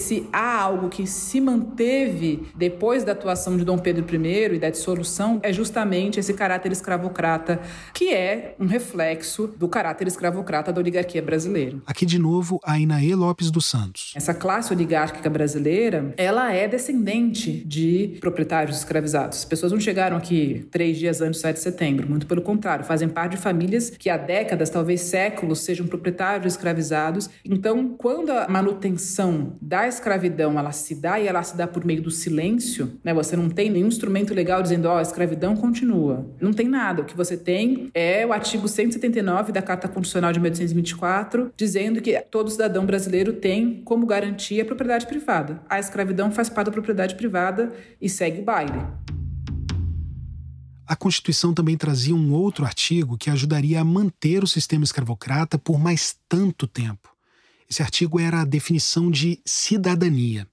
Se há algo que se manteve depois da atuação de Dom Pedro I e da dissolução, é justamente esse caráter escravocrata, que é um reflexo do caráter escravocrata da oligarquia brasileira. Aqui de novo a Inaê Lopes dos Santos. Essa classe oligárquica brasileira, ela é descendente de proprietários escravizados. As pessoas não chegaram aqui três dias antes do 7 de setembro, muito pelo contrário, fazem parte de famílias que há décadas, talvez séculos, sejam proprietários escravizados. Então, quando a manutenção da escravidão ela se dá e ela se dá por meio do silêncio, né? Você não tem nenhum instrumento legal dizendo, ó, oh, a escravidão continua. Não tem nada. O que você tem é o artigo 179 da Carta Constitucional de 1824, dizendo que todo cidadão brasileiro tem como garantia a propriedade privada. A escravidão faz parte da propriedade privada e segue o baile. A Constituição também trazia um outro artigo que ajudaria a manter o sistema escravocrata por mais tanto tempo. Esse artigo era a definição de cidadania.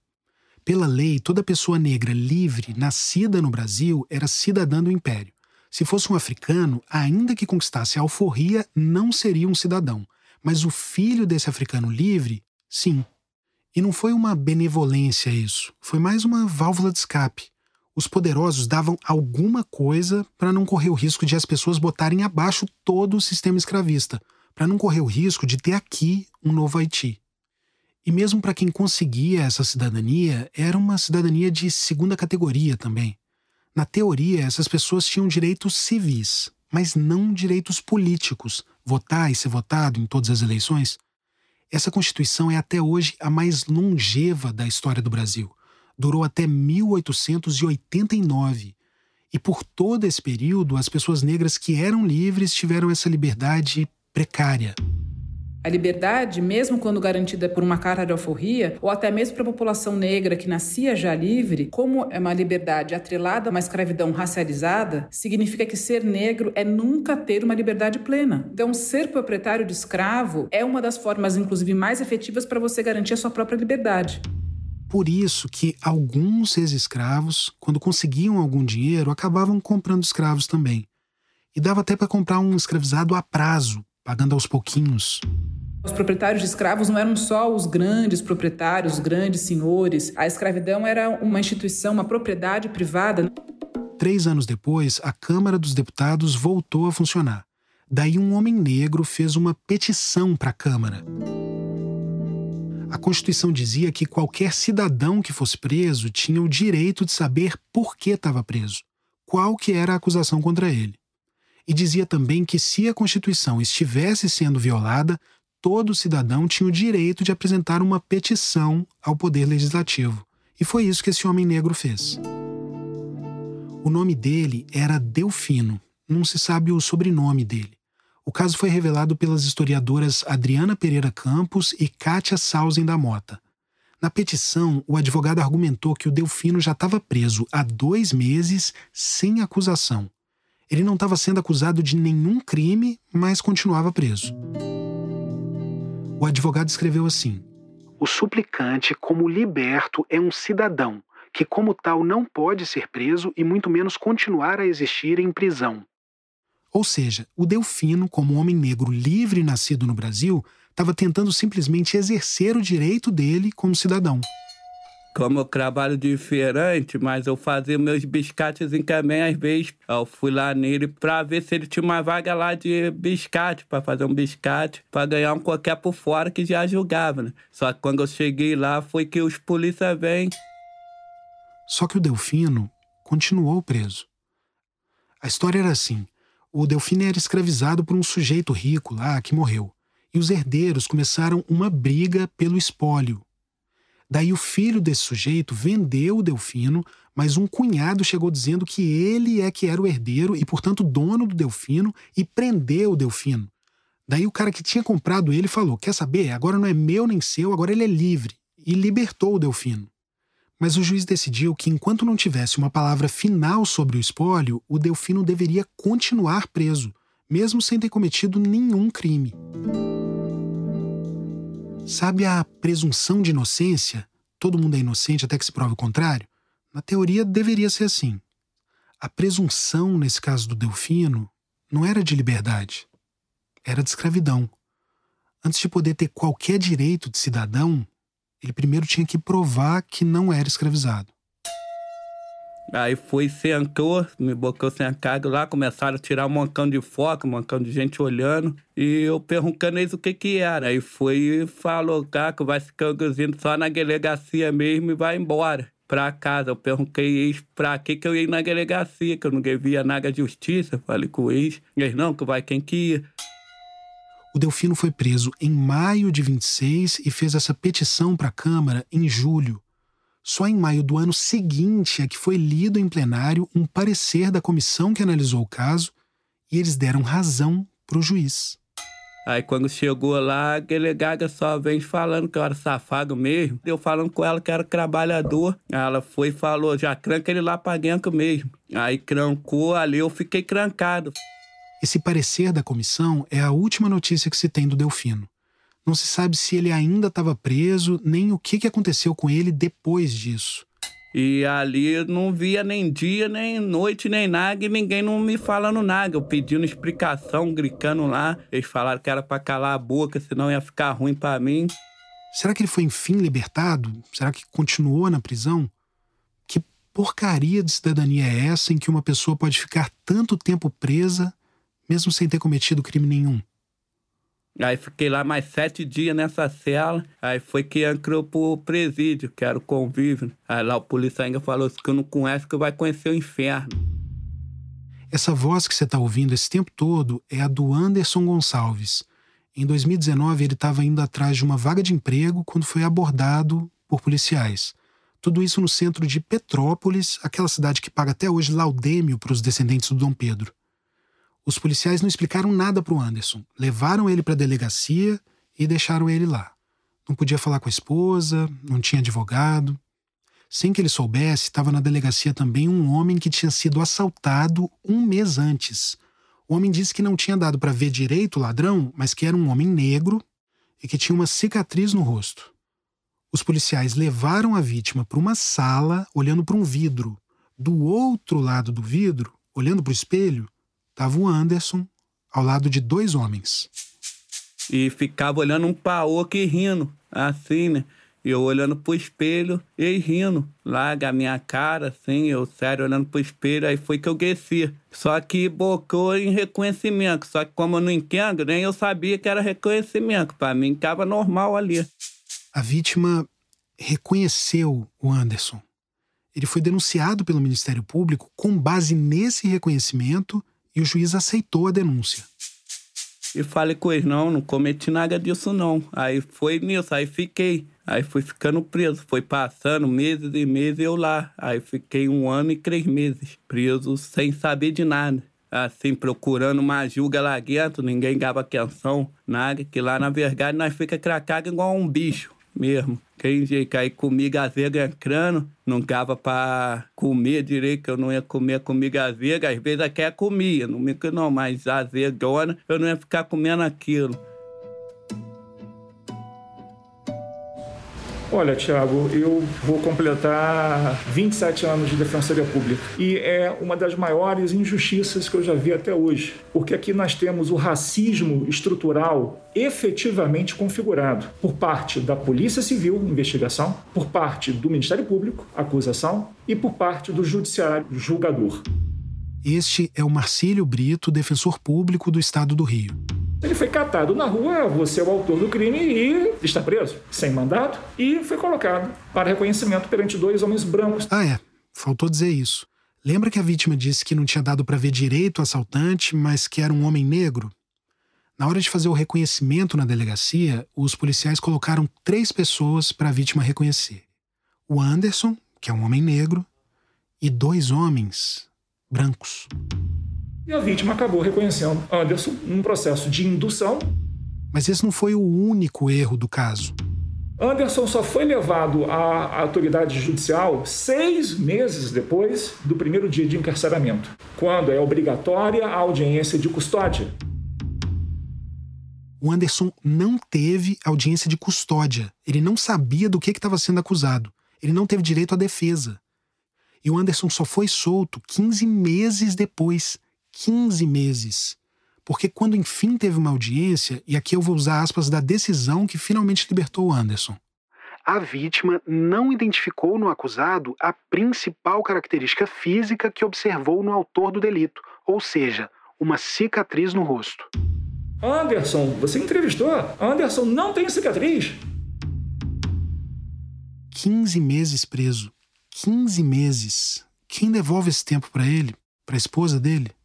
Pela lei, toda pessoa negra livre, nascida no Brasil, era cidadã do império. Se fosse um africano, ainda que conquistasse a alforria, não seria um cidadão. Mas o filho desse africano livre, sim. E não foi uma benevolência isso, foi mais uma válvula de escape. Os poderosos davam alguma coisa para não correr o risco de as pessoas botarem abaixo todo o sistema escravista para não correr o risco de ter aqui um novo Haiti. E mesmo para quem conseguia essa cidadania, era uma cidadania de segunda categoria também. Na teoria, essas pessoas tinham direitos civis, mas não direitos políticos, votar e ser votado em todas as eleições. Essa Constituição é até hoje a mais longeva da história do Brasil. Durou até 1889. E por todo esse período, as pessoas negras que eram livres tiveram essa liberdade precária. A liberdade, mesmo quando garantida por uma carta de alforria, ou até mesmo para a população negra que nascia já livre, como é uma liberdade atrelada a uma escravidão racializada, significa que ser negro é nunca ter uma liberdade plena. Então, ser proprietário de escravo é uma das formas, inclusive, mais efetivas para você garantir a sua própria liberdade. Por isso que alguns ex-escravos, quando conseguiam algum dinheiro, acabavam comprando escravos também. E dava até para comprar um escravizado a prazo, pagando aos pouquinhos. Os proprietários de escravos não eram só os grandes proprietários, os grandes senhores. A escravidão era uma instituição, uma propriedade privada. Três anos depois, a Câmara dos Deputados voltou a funcionar. Daí, um homem negro fez uma petição para a Câmara. A Constituição dizia que qualquer cidadão que fosse preso tinha o direito de saber por que estava preso, qual que era a acusação contra ele e dizia também que se a Constituição estivesse sendo violada, todo cidadão tinha o direito de apresentar uma petição ao Poder Legislativo. E foi isso que esse homem negro fez. O nome dele era Delfino, não se sabe o sobrenome dele. O caso foi revelado pelas historiadoras Adriana Pereira Campos e Kátia Sausen da Mota. Na petição, o advogado argumentou que o Delfino já estava preso há dois meses sem acusação. Ele não estava sendo acusado de nenhum crime, mas continuava preso. O advogado escreveu assim: O suplicante, como liberto, é um cidadão que, como tal, não pode ser preso e muito menos continuar a existir em prisão. Ou seja, o Delfino, como homem negro livre nascido no Brasil, estava tentando simplesmente exercer o direito dele como cidadão. Como eu trabalho diferente, mas eu fazia meus biscates em também às vezes. Eu fui lá nele para ver se ele tinha uma vaga lá de biscate, para fazer um biscate, para ganhar um qualquer por fora que já julgava, né? Só que quando eu cheguei lá foi que os polícia vêm. Só que o Delfino continuou preso. A história era assim: o Delfino era escravizado por um sujeito rico lá que morreu. E os herdeiros começaram uma briga pelo espólio. Daí o filho desse sujeito vendeu o Delfino, mas um cunhado chegou dizendo que ele é que era o herdeiro e, portanto, dono do Delfino e prendeu o Delfino. Daí o cara que tinha comprado ele falou: Quer saber? Agora não é meu nem seu, agora ele é livre. E libertou o Delfino. Mas o juiz decidiu que, enquanto não tivesse uma palavra final sobre o espólio, o Delfino deveria continuar preso, mesmo sem ter cometido nenhum crime. Sabe a presunção de inocência? Todo mundo é inocente até que se prove o contrário? Na teoria, deveria ser assim. A presunção, nesse caso do Delfino, não era de liberdade, era de escravidão. Antes de poder ter qualquer direito de cidadão, ele primeiro tinha que provar que não era escravizado. Aí foi, sentou, me bocou sentado lá, começaram a tirar um montão de foco, um montão de gente olhando. E eu perguntando eles o que que era. Aí foi e falou, Caco, vai se conduzindo só na delegacia mesmo e vai embora pra casa. Eu perguntei eles pra que que eu ia na delegacia, que eu não devia nada de justiça. Falei com eles. Eles, não, que vai quem que ia. O Delfino foi preso em maio de 26 e fez essa petição para a Câmara em julho. Só em maio do ano seguinte é que foi lido em plenário um parecer da comissão que analisou o caso e eles deram razão para o juiz. Aí quando chegou lá, a delegada só vem falando que eu era safado mesmo. Eu falando com ela que era trabalhador. Ela foi e falou, já cranca ele lá pra dentro mesmo. Aí crancou ali, eu fiquei crancado. Esse parecer da comissão é a última notícia que se tem do Delfino. Não se sabe se ele ainda estava preso, nem o que, que aconteceu com ele depois disso. E ali não via nem dia, nem noite, nem nada, e ninguém não me falando nada. Eu pedindo explicação, gritando lá. Eles falaram que era para calar a boca, senão ia ficar ruim para mim. Será que ele foi enfim libertado? Será que continuou na prisão? Que porcaria de cidadania é essa em que uma pessoa pode ficar tanto tempo presa, mesmo sem ter cometido crime nenhum? Aí fiquei lá mais sete dias nessa cela. Aí foi que entrou pro presídio, que era o convívio. Aí lá o polícia ainda falou que eu não conhece, que vai conhecer o inferno. Essa voz que você está ouvindo esse tempo todo é a do Anderson Gonçalves. Em 2019, ele estava indo atrás de uma vaga de emprego quando foi abordado por policiais. Tudo isso no centro de Petrópolis, aquela cidade que paga até hoje laudêmio para os descendentes do Dom Pedro. Os policiais não explicaram nada para o Anderson. Levaram ele para a delegacia e deixaram ele lá. Não podia falar com a esposa, não tinha advogado. Sem que ele soubesse, estava na delegacia também um homem que tinha sido assaltado um mês antes. O homem disse que não tinha dado para ver direito o ladrão, mas que era um homem negro e que tinha uma cicatriz no rosto. Os policiais levaram a vítima para uma sala olhando para um vidro. Do outro lado do vidro, olhando para o espelho, estava o Anderson ao lado de dois homens. E ficava olhando um pra outro e rindo, assim, né? Eu olhando pro espelho e rindo. Lá a minha cara, assim, eu sério olhando pro espelho, aí foi que eu desci. Só que bocou em reconhecimento. Só que como eu não entendo, nem eu sabia que era reconhecimento. Para mim tava normal ali. A vítima reconheceu o Anderson. Ele foi denunciado pelo Ministério Público com base nesse reconhecimento e o juiz aceitou a denúncia. E falei com eles, não, não cometi nada disso não. Aí foi nisso, aí fiquei. Aí fui ficando preso. Foi passando meses e meses eu lá. Aí fiquei um ano e três meses preso sem saber de nada. Assim, procurando uma julga lá dentro, ninguém dava atenção, nada. Que lá, na verdade, nós fica cracado igual um bicho mesmo. Quem jeito, aí comigo azega entrando, não dava pra comer direito, que eu não ia comer comigo azega. Às vezes até comia, não me não, mas azegona, eu não ia ficar comendo aquilo. Olha, Tiago, eu vou completar 27 anos de Defensoria Pública e é uma das maiores injustiças que eu já vi até hoje, porque aqui nós temos o racismo estrutural efetivamente configurado por parte da Polícia Civil, investigação, por parte do Ministério Público, acusação, e por parte do Judiciário, julgador. Este é o Marcílio Brito, defensor público do Estado do Rio. Ele foi catado na rua, você é o autor do crime e está preso, sem mandato, e foi colocado para reconhecimento perante dois homens brancos. Ah, é. Faltou dizer isso. Lembra que a vítima disse que não tinha dado para ver direito o assaltante, mas que era um homem negro? Na hora de fazer o reconhecimento na delegacia, os policiais colocaram três pessoas para a vítima reconhecer: o Anderson, que é um homem negro, e dois homens brancos. E a vítima acabou reconhecendo Anderson num processo de indução. Mas esse não foi o único erro do caso. Anderson só foi levado à autoridade judicial seis meses depois do primeiro dia de encarceramento, quando é obrigatória a audiência de custódia. O Anderson não teve audiência de custódia. Ele não sabia do que estava sendo acusado. Ele não teve direito à defesa. E o Anderson só foi solto 15 meses depois, 15 meses. Porque quando enfim teve uma audiência, e aqui eu vou usar aspas da decisão que finalmente libertou o Anderson. A vítima não identificou no acusado a principal característica física que observou no autor do delito, ou seja, uma cicatriz no rosto. Anderson, você entrevistou? Anderson não tem cicatriz. 15 meses preso. 15 meses. Quem devolve esse tempo para ele? Para a esposa dele?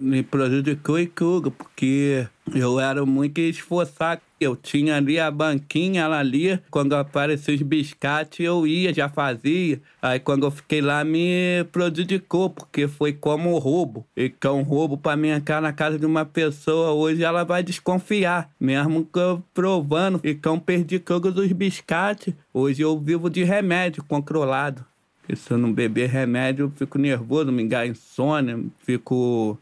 Me prejudicou e tudo, porque eu era muito esforçado. Eu tinha ali a banquinha ela ali, quando apareceu os biscates eu ia, já fazia. Aí quando eu fiquei lá me prejudicou, porque foi como roubo. E é um roubo para mim entrar na casa de uma pessoa, hoje ela vai desconfiar. Mesmo que eu provando, e que eu perdi todos os biscates. Hoje eu vivo de remédio controlado. E se eu não beber remédio, eu fico nervoso, me engano insônia, fico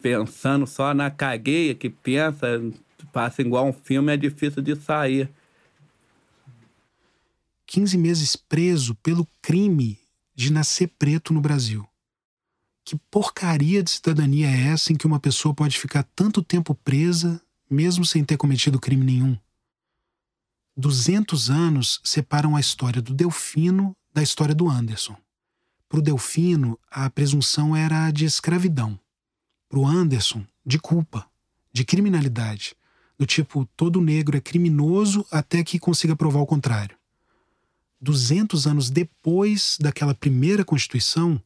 pensando só na cagueia, que pensa, passa igual um filme, é difícil de sair. 15 meses preso pelo crime de nascer preto no Brasil. Que porcaria de cidadania é essa em que uma pessoa pode ficar tanto tempo presa, mesmo sem ter cometido crime nenhum? 200 anos separam a história do Delfino da história do Anderson. Para o Delfino, a presunção era de escravidão para o Anderson de culpa, de criminalidade, do tipo todo negro é criminoso até que consiga provar o contrário. 200 anos depois daquela primeira Constituição,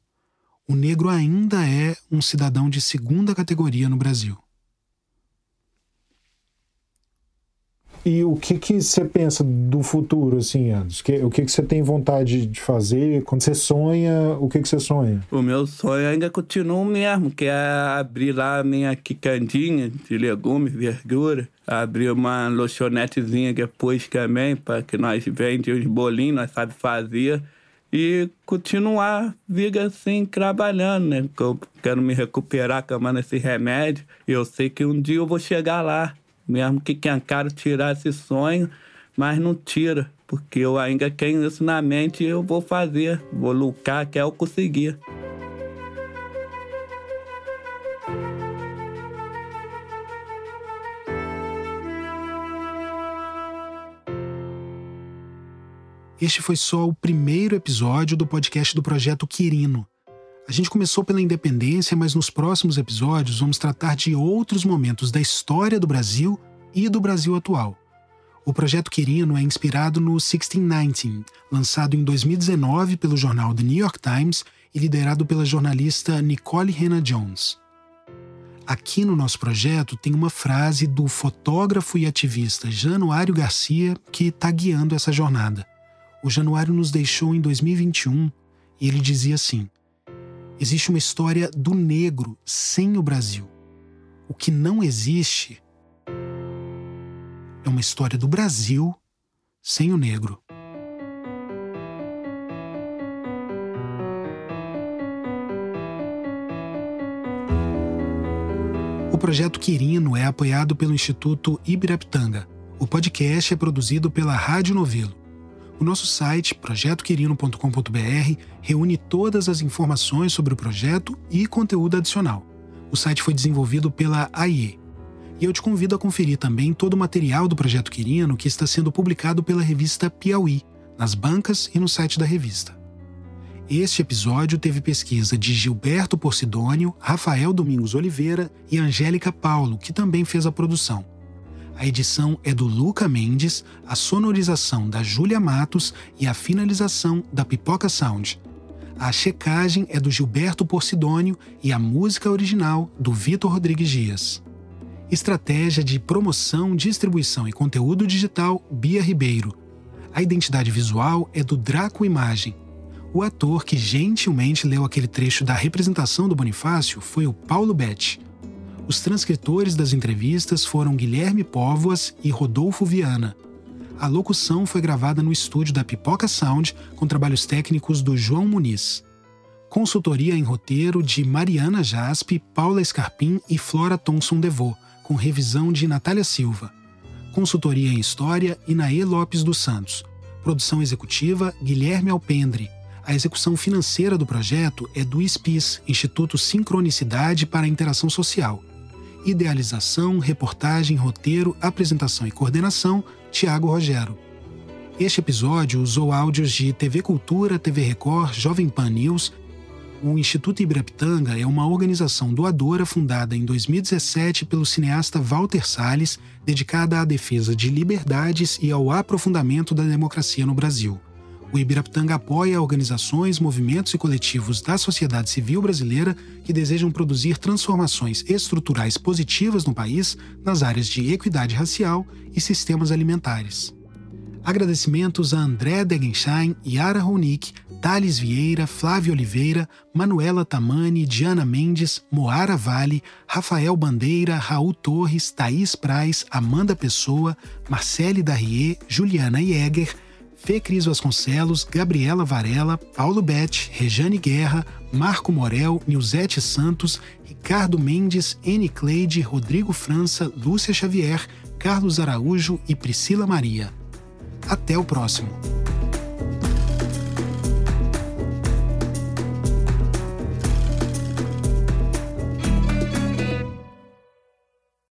o negro ainda é um cidadão de segunda categoria no Brasil. E o que que você pensa do futuro, assim, Anderson? O que que você tem vontade de fazer? Quando você sonha, o que que você sonha? O meu sonho ainda continua o mesmo, que é abrir lá a minha quicandinha de legumes, verdura. Abrir uma lanchonetezinha depois também, para que nós vendemos uns bolinhos, nós sabemos fazer. E continuar vida assim, trabalhando, né? Porque eu quero me recuperar tomando esse remédio. E eu sei que um dia eu vou chegar lá mesmo que quero tirar esse sonho, mas não tira, porque eu ainda tenho isso na mente e eu vou fazer, vou lutar até eu conseguir. Este foi só o primeiro episódio do podcast do Projeto Quirino. A gente começou pela independência, mas nos próximos episódios vamos tratar de outros momentos da história do Brasil e do Brasil atual. O projeto Quirino é inspirado no 1619, lançado em 2019 pelo jornal The New York Times e liderado pela jornalista Nicole Hannah Jones. Aqui no nosso projeto tem uma frase do fotógrafo e ativista Januário Garcia que está guiando essa jornada. O Januário nos deixou em 2021 e ele dizia assim: existe uma história do negro sem o Brasil. O que não existe é uma história do Brasil sem o negro. O projeto Quirino é apoiado pelo Instituto Ibirapitanga. O podcast é produzido pela Rádio Novelo. O nosso site, projetoquirino.com.br, reúne todas as informações sobre o projeto e conteúdo adicional. O site foi desenvolvido pela AIE. E eu te convido a conferir também todo o material do Projeto Quirino que está sendo publicado pela revista Piauí, nas bancas e no site da revista. Este episódio teve pesquisa de Gilberto Porcidônio, Rafael Domingos Oliveira e Angélica Paulo, que também fez a produção. A edição é do Luca Mendes, a sonorização da Júlia Matos e a finalização da Pipoca Sound. A checagem é do Gilberto Porcidônio e a música original do Vitor Rodrigues Dias. Estratégia de promoção, distribuição e conteúdo digital Bia Ribeiro. A identidade visual é do Draco Imagem. O ator que gentilmente leu aquele trecho da representação do Bonifácio foi o Paulo Betti. Os transcritores das entrevistas foram Guilherme Póvoas e Rodolfo Viana. A locução foi gravada no estúdio da Pipoca Sound com trabalhos técnicos do João Muniz. Consultoria em roteiro de Mariana Jaspe, Paula Scarpim e Flora Thomson Devô, com revisão de Natália Silva. Consultoria em História, Inaê Lopes dos Santos. Produção executiva, Guilherme Alpendre. A execução financeira do projeto é do ISPIS, Instituto Sincronicidade para a Interação Social. Idealização, reportagem, roteiro, apresentação e coordenação, Tiago Rogero. Este episódio usou áudios de TV Cultura, TV Record, Jovem Pan News. O Instituto Ibirapitanga é uma organização doadora fundada em 2017 pelo cineasta Walter Salles, dedicada à defesa de liberdades e ao aprofundamento da democracia no Brasil. O Ibirapitanga apoia organizações, movimentos e coletivos da sociedade civil brasileira que desejam produzir transformações estruturais positivas no país nas áreas de equidade racial e sistemas alimentares. Agradecimentos a André Degenschein, Yara Ronick, Thales Vieira, Flávio Oliveira, Manuela Tamani, Diana Mendes, Moara Vale, Rafael Bandeira, Raul Torres, Thaís Praz, Amanda Pessoa, Marcele Darrier, Juliana Jäger, Fê Cris Vasconcelos, Gabriela Varela, Paulo Bete, Rejane Guerra, Marco Morel, Nilzete Santos, Ricardo Mendes, N. Cleide, Rodrigo França, Lúcia Xavier, Carlos Araújo e Priscila Maria. Até o próximo!